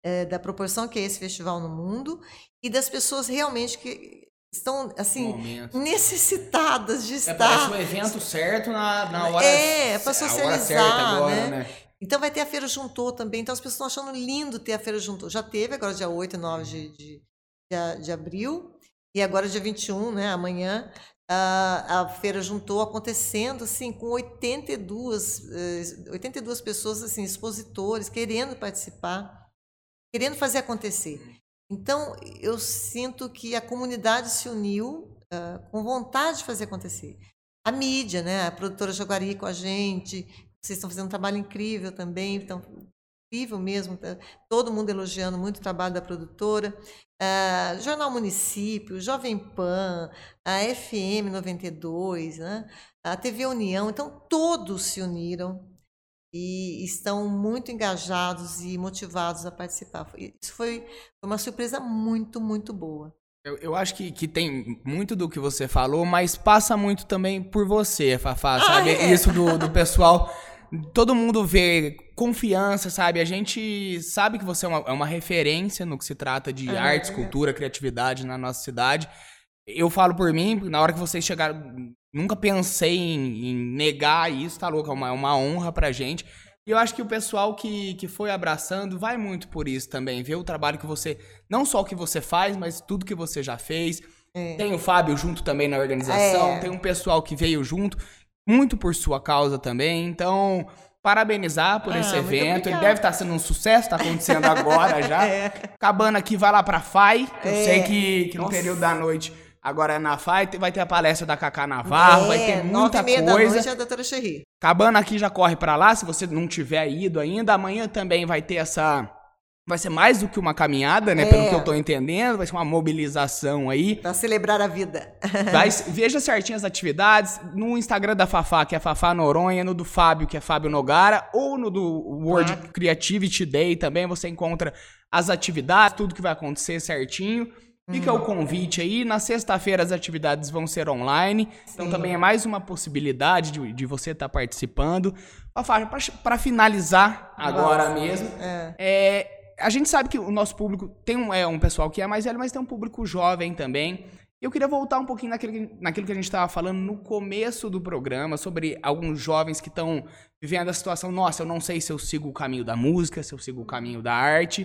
S2: é, da proporção que é esse festival no mundo e das pessoas realmente que estão assim necessitadas de estar. É,
S1: parece um evento certo na, na hora.
S2: É, para socializar, agora, né? né? Então vai ter a Feira Juntou também. Então as pessoas estão achando lindo ter a Feira Juntou. Já teve, agora dia 8 e 9 de, de, de, de abril. E agora dia 21, né, amanhã, a, a feira juntou acontecendo assim com 82, 82 eh, pessoas assim expositores querendo participar, querendo fazer acontecer. Então eu sinto que a comunidade se uniu uh, com vontade de fazer acontecer. A mídia, né, a produtora Jaguari com a gente, vocês estão fazendo um trabalho incrível também, então incrível mesmo, tá? todo mundo elogiando muito o trabalho da produtora. Uh, Jornal Município, Jovem Pan, a FM 92, né? a TV União, então todos se uniram e estão muito engajados e motivados a participar. Isso foi, uma surpresa muito, muito boa.
S1: Eu, eu acho que, que tem muito do que você falou, mas passa muito também por você, Fafá, ah, sabe? É. Isso do, do pessoal. Todo mundo vê confiança, sabe? A gente sabe que você é uma, é uma referência no que se trata de é, artes, cultura, criatividade na nossa cidade. Eu falo por mim, na hora que vocês chegaram, nunca pensei em, em negar isso, tá louco? É uma, é uma honra pra gente. E eu acho que o pessoal que, que foi abraçando vai muito por isso também, ver o trabalho que você. Não só o que você faz, mas tudo que você já fez. É. Tem o Fábio junto também na organização, é. tem um pessoal que veio junto, muito por sua causa também. Então, parabenizar por ah, esse evento. Ele deve estar tá sendo um sucesso, está acontecendo agora [LAUGHS] já. É. Acabando aqui, vai lá pra FAI. Eu é. sei que, que no período da noite Agora é na FAI, vai ter a palestra da Cacá Navarro, é, vai ter muita coisa. Da noite
S2: é a doutora Cherry.
S1: Acabando aqui, já corre para lá, se você não tiver ido ainda. Amanhã também vai ter essa. Vai ser mais do que uma caminhada, né? É. Pelo que eu tô entendendo. Vai ser uma mobilização aí.
S2: Pra celebrar a vida. [LAUGHS]
S1: vai, veja certinho as atividades. No Instagram da Fafá, que é Fafá Noronha. No do Fábio, que é Fábio Nogara. Ou no do World ah. Creativity Day também. Você encontra as atividades, tudo que vai acontecer certinho. Fica o convite aí. Na sexta-feira as atividades vão ser online. Então Sim. Então também é mais uma possibilidade de, de você estar tá participando. Para finalizar agora Nossa, mesmo, é. é. a gente sabe que o nosso público tem um, é, um pessoal que é mais velho, mas tem um público jovem também. Eu queria voltar um pouquinho naquilo, naquilo que a gente estava falando no começo do programa, sobre alguns jovens que estão vivendo a situação, nossa, eu não sei se eu sigo o caminho da música, se eu sigo o caminho da arte.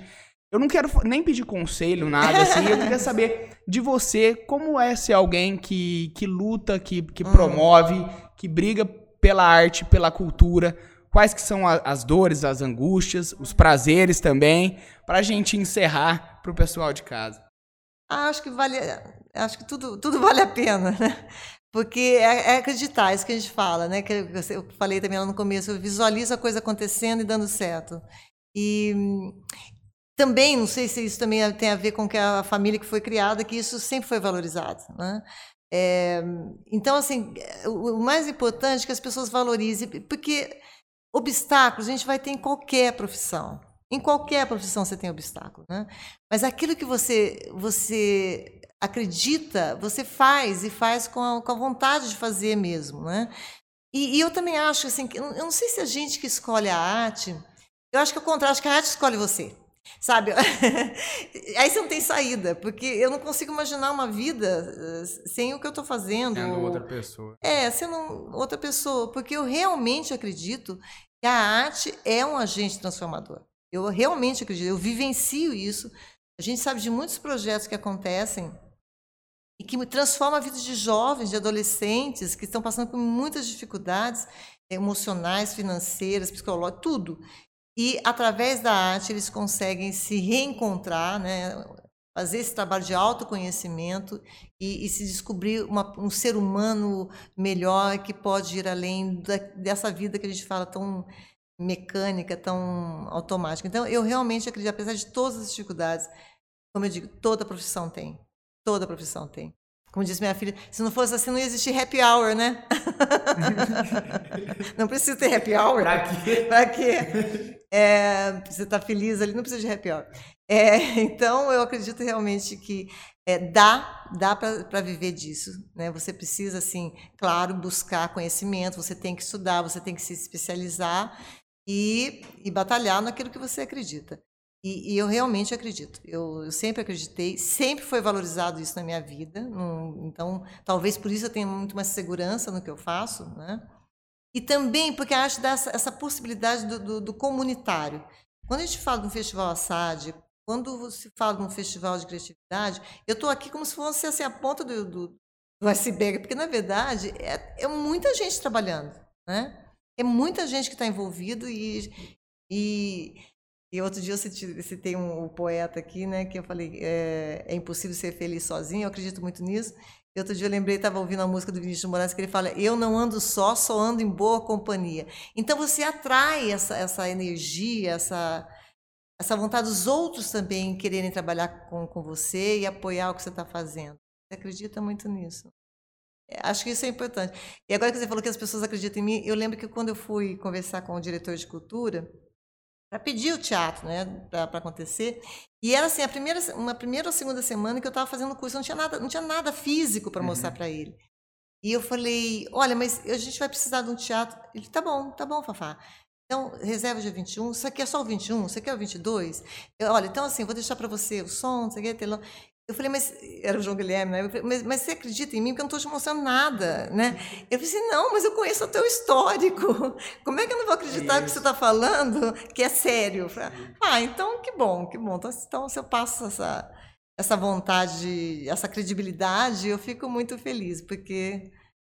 S1: Eu não quero nem pedir conselho, nada assim. Eu queria [LAUGHS] saber de você como é ser alguém que, que luta, que, que hum. promove, que briga pela arte, pela cultura. Quais que são a, as dores, as angústias, os prazeres também, para a gente encerrar para o pessoal de casa.
S2: Ah, acho que vale, acho que tudo, tudo vale a pena, né? Porque é, é acreditar, isso que a gente fala, né? Que eu falei também lá no começo, eu visualizo a coisa acontecendo e dando certo. E, também, não sei se isso também tem a ver com que a família que foi criada, que isso sempre foi valorizado. Né? É, então, assim, o, o mais importante é que as pessoas valorizem, porque obstáculos a gente vai ter em qualquer profissão. Em qualquer profissão você tem obstáculo, né? Mas aquilo que você você acredita, você faz e faz com a, com a vontade de fazer mesmo, né? E, e, eu também acho assim, eu não sei se a gente que escolhe a arte, eu acho que é o contrário, acho que a arte escolhe você. Sabe? [LAUGHS] Aí você não tem saída, porque eu não consigo imaginar uma vida eh, sem o que eu estou fazendo.
S1: Sendo outra pessoa.
S2: É, sendo outra pessoa. Porque eu realmente acredito que a arte é um agente transformador. Eu realmente acredito, eu vivencio isso. A gente sabe de muitos projetos que acontecem e que transformam a vida de jovens, de adolescentes que estão passando por muitas dificuldades emocionais, financeiras, psicológicas, tudo. E através da arte eles conseguem se reencontrar, né? fazer esse trabalho de autoconhecimento e, e se descobrir uma, um ser humano melhor que pode ir além da, dessa vida que a gente fala tão mecânica, tão automática. Então, eu realmente acredito, apesar de todas as dificuldades, como eu digo, toda profissão tem. Toda profissão tem. Como disse minha filha, se não fosse assim, não ia existir happy hour, né? [LAUGHS] não precisa ter happy hour.
S1: Pra quê?
S2: pra quê? É, você está feliz ali, não precisa de happy hour. É, então, eu acredito realmente que é, dá, dá para viver disso. Né? Você precisa, assim, claro, buscar conhecimento, você tem que estudar, você tem que se especializar e, e batalhar naquilo que você acredita. E, e, eu realmente acredito. Eu, eu, sempre acreditei, sempre foi valorizado isso na minha vida. Num, então, talvez por isso eu tenha muito mais segurança no que eu faço, né? E também porque acho dessa essa possibilidade do, do, do, comunitário. Quando a gente fala de um festival Assad, quando se fala de um festival de criatividade, eu estou aqui como se fosse assim, a ponta do, do, do iceberg, porque na verdade é, é muita gente trabalhando, né? É muita gente que está envolvido e, e e outro dia eu citei um, um poeta aqui, né, que eu falei, é, é, impossível ser feliz sozinho, eu acredito muito nisso. E outro dia eu lembrei, estava ouvindo a música do Vinícius Moraes, que ele fala, eu não ando só, só ando em boa companhia. Então você atrai essa, essa energia, essa, essa vontade dos outros também quererem trabalhar com, com você e apoiar o que você está fazendo. Você acredita muito nisso? É, acho que isso é importante. E agora que você falou que as pessoas acreditam em mim, eu lembro que quando eu fui conversar com o diretor de cultura, para pedir o teatro, né, para acontecer. E era assim, a primeira, uma primeira ou segunda semana que eu estava fazendo o curso, não tinha nada, não tinha nada físico para mostrar uhum. para ele. E eu falei, olha, mas a gente vai precisar de um teatro. Ele, tá bom, tá bom, Fafá. Então, reserva dia 21, isso aqui é só o 21, você quer o 22? Eu, olha, então assim, vou deixar para você o som, você quer telão. Eu falei, mas era o João Guilherme, né? Falei, mas, mas, você acredita em mim? Porque eu não estou te mostrando nada, né? Eu falei assim, não, mas eu conheço o teu histórico. Como é que eu não vou acreditar que você está falando que é sério? Falei, ah, então que bom, que bom. Então, então se eu passo essa, essa vontade, essa credibilidade, eu fico muito feliz, porque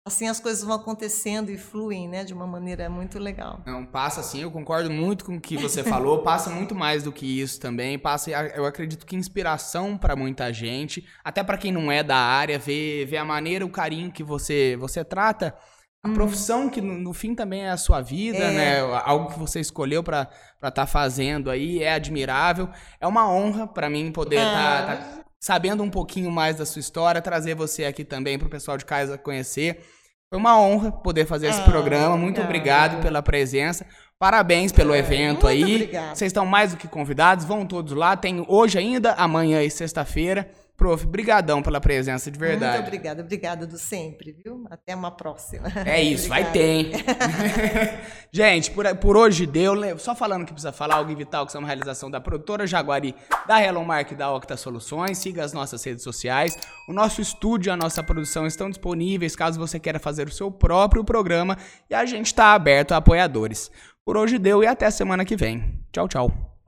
S2: assim as coisas vão acontecendo e fluem, né, de uma maneira muito legal.
S1: Não, passa assim, eu concordo muito com o que você falou, [LAUGHS] passa muito mais do que isso também, passa, eu acredito que inspiração para muita gente, até para quem não é da área, ver, ver a maneira, o carinho que você você trata a hum. profissão que no, no, fim também é a sua vida, é. né? Algo que você escolheu para estar tá fazendo aí é admirável. É uma honra para mim poder estar é. tá, tá sabendo um pouquinho mais da sua história, trazer você aqui também para o pessoal de casa conhecer. Foi uma honra poder fazer esse ah, programa. Muito obrigado pela presença. Parabéns pelo é, evento aí. Vocês estão mais do que convidados. Vão todos lá. Tem hoje ainda, amanhã e sexta-feira. Prof, brigadão pela presença, de verdade.
S2: Muito obrigada, obrigada do sempre, viu? Até uma próxima.
S1: É isso, vai ter, hein? [LAUGHS] Gente, por, por hoje deu. Só falando que precisa falar, algo vital, que é uma realização da produtora Jaguari, da Hello Mark e da Octa Soluções. Siga as nossas redes sociais. O nosso estúdio e a nossa produção estão disponíveis caso você queira fazer o seu próprio programa. E a gente está aberto a apoiadores. Por hoje deu e até semana que vem. Tchau, tchau.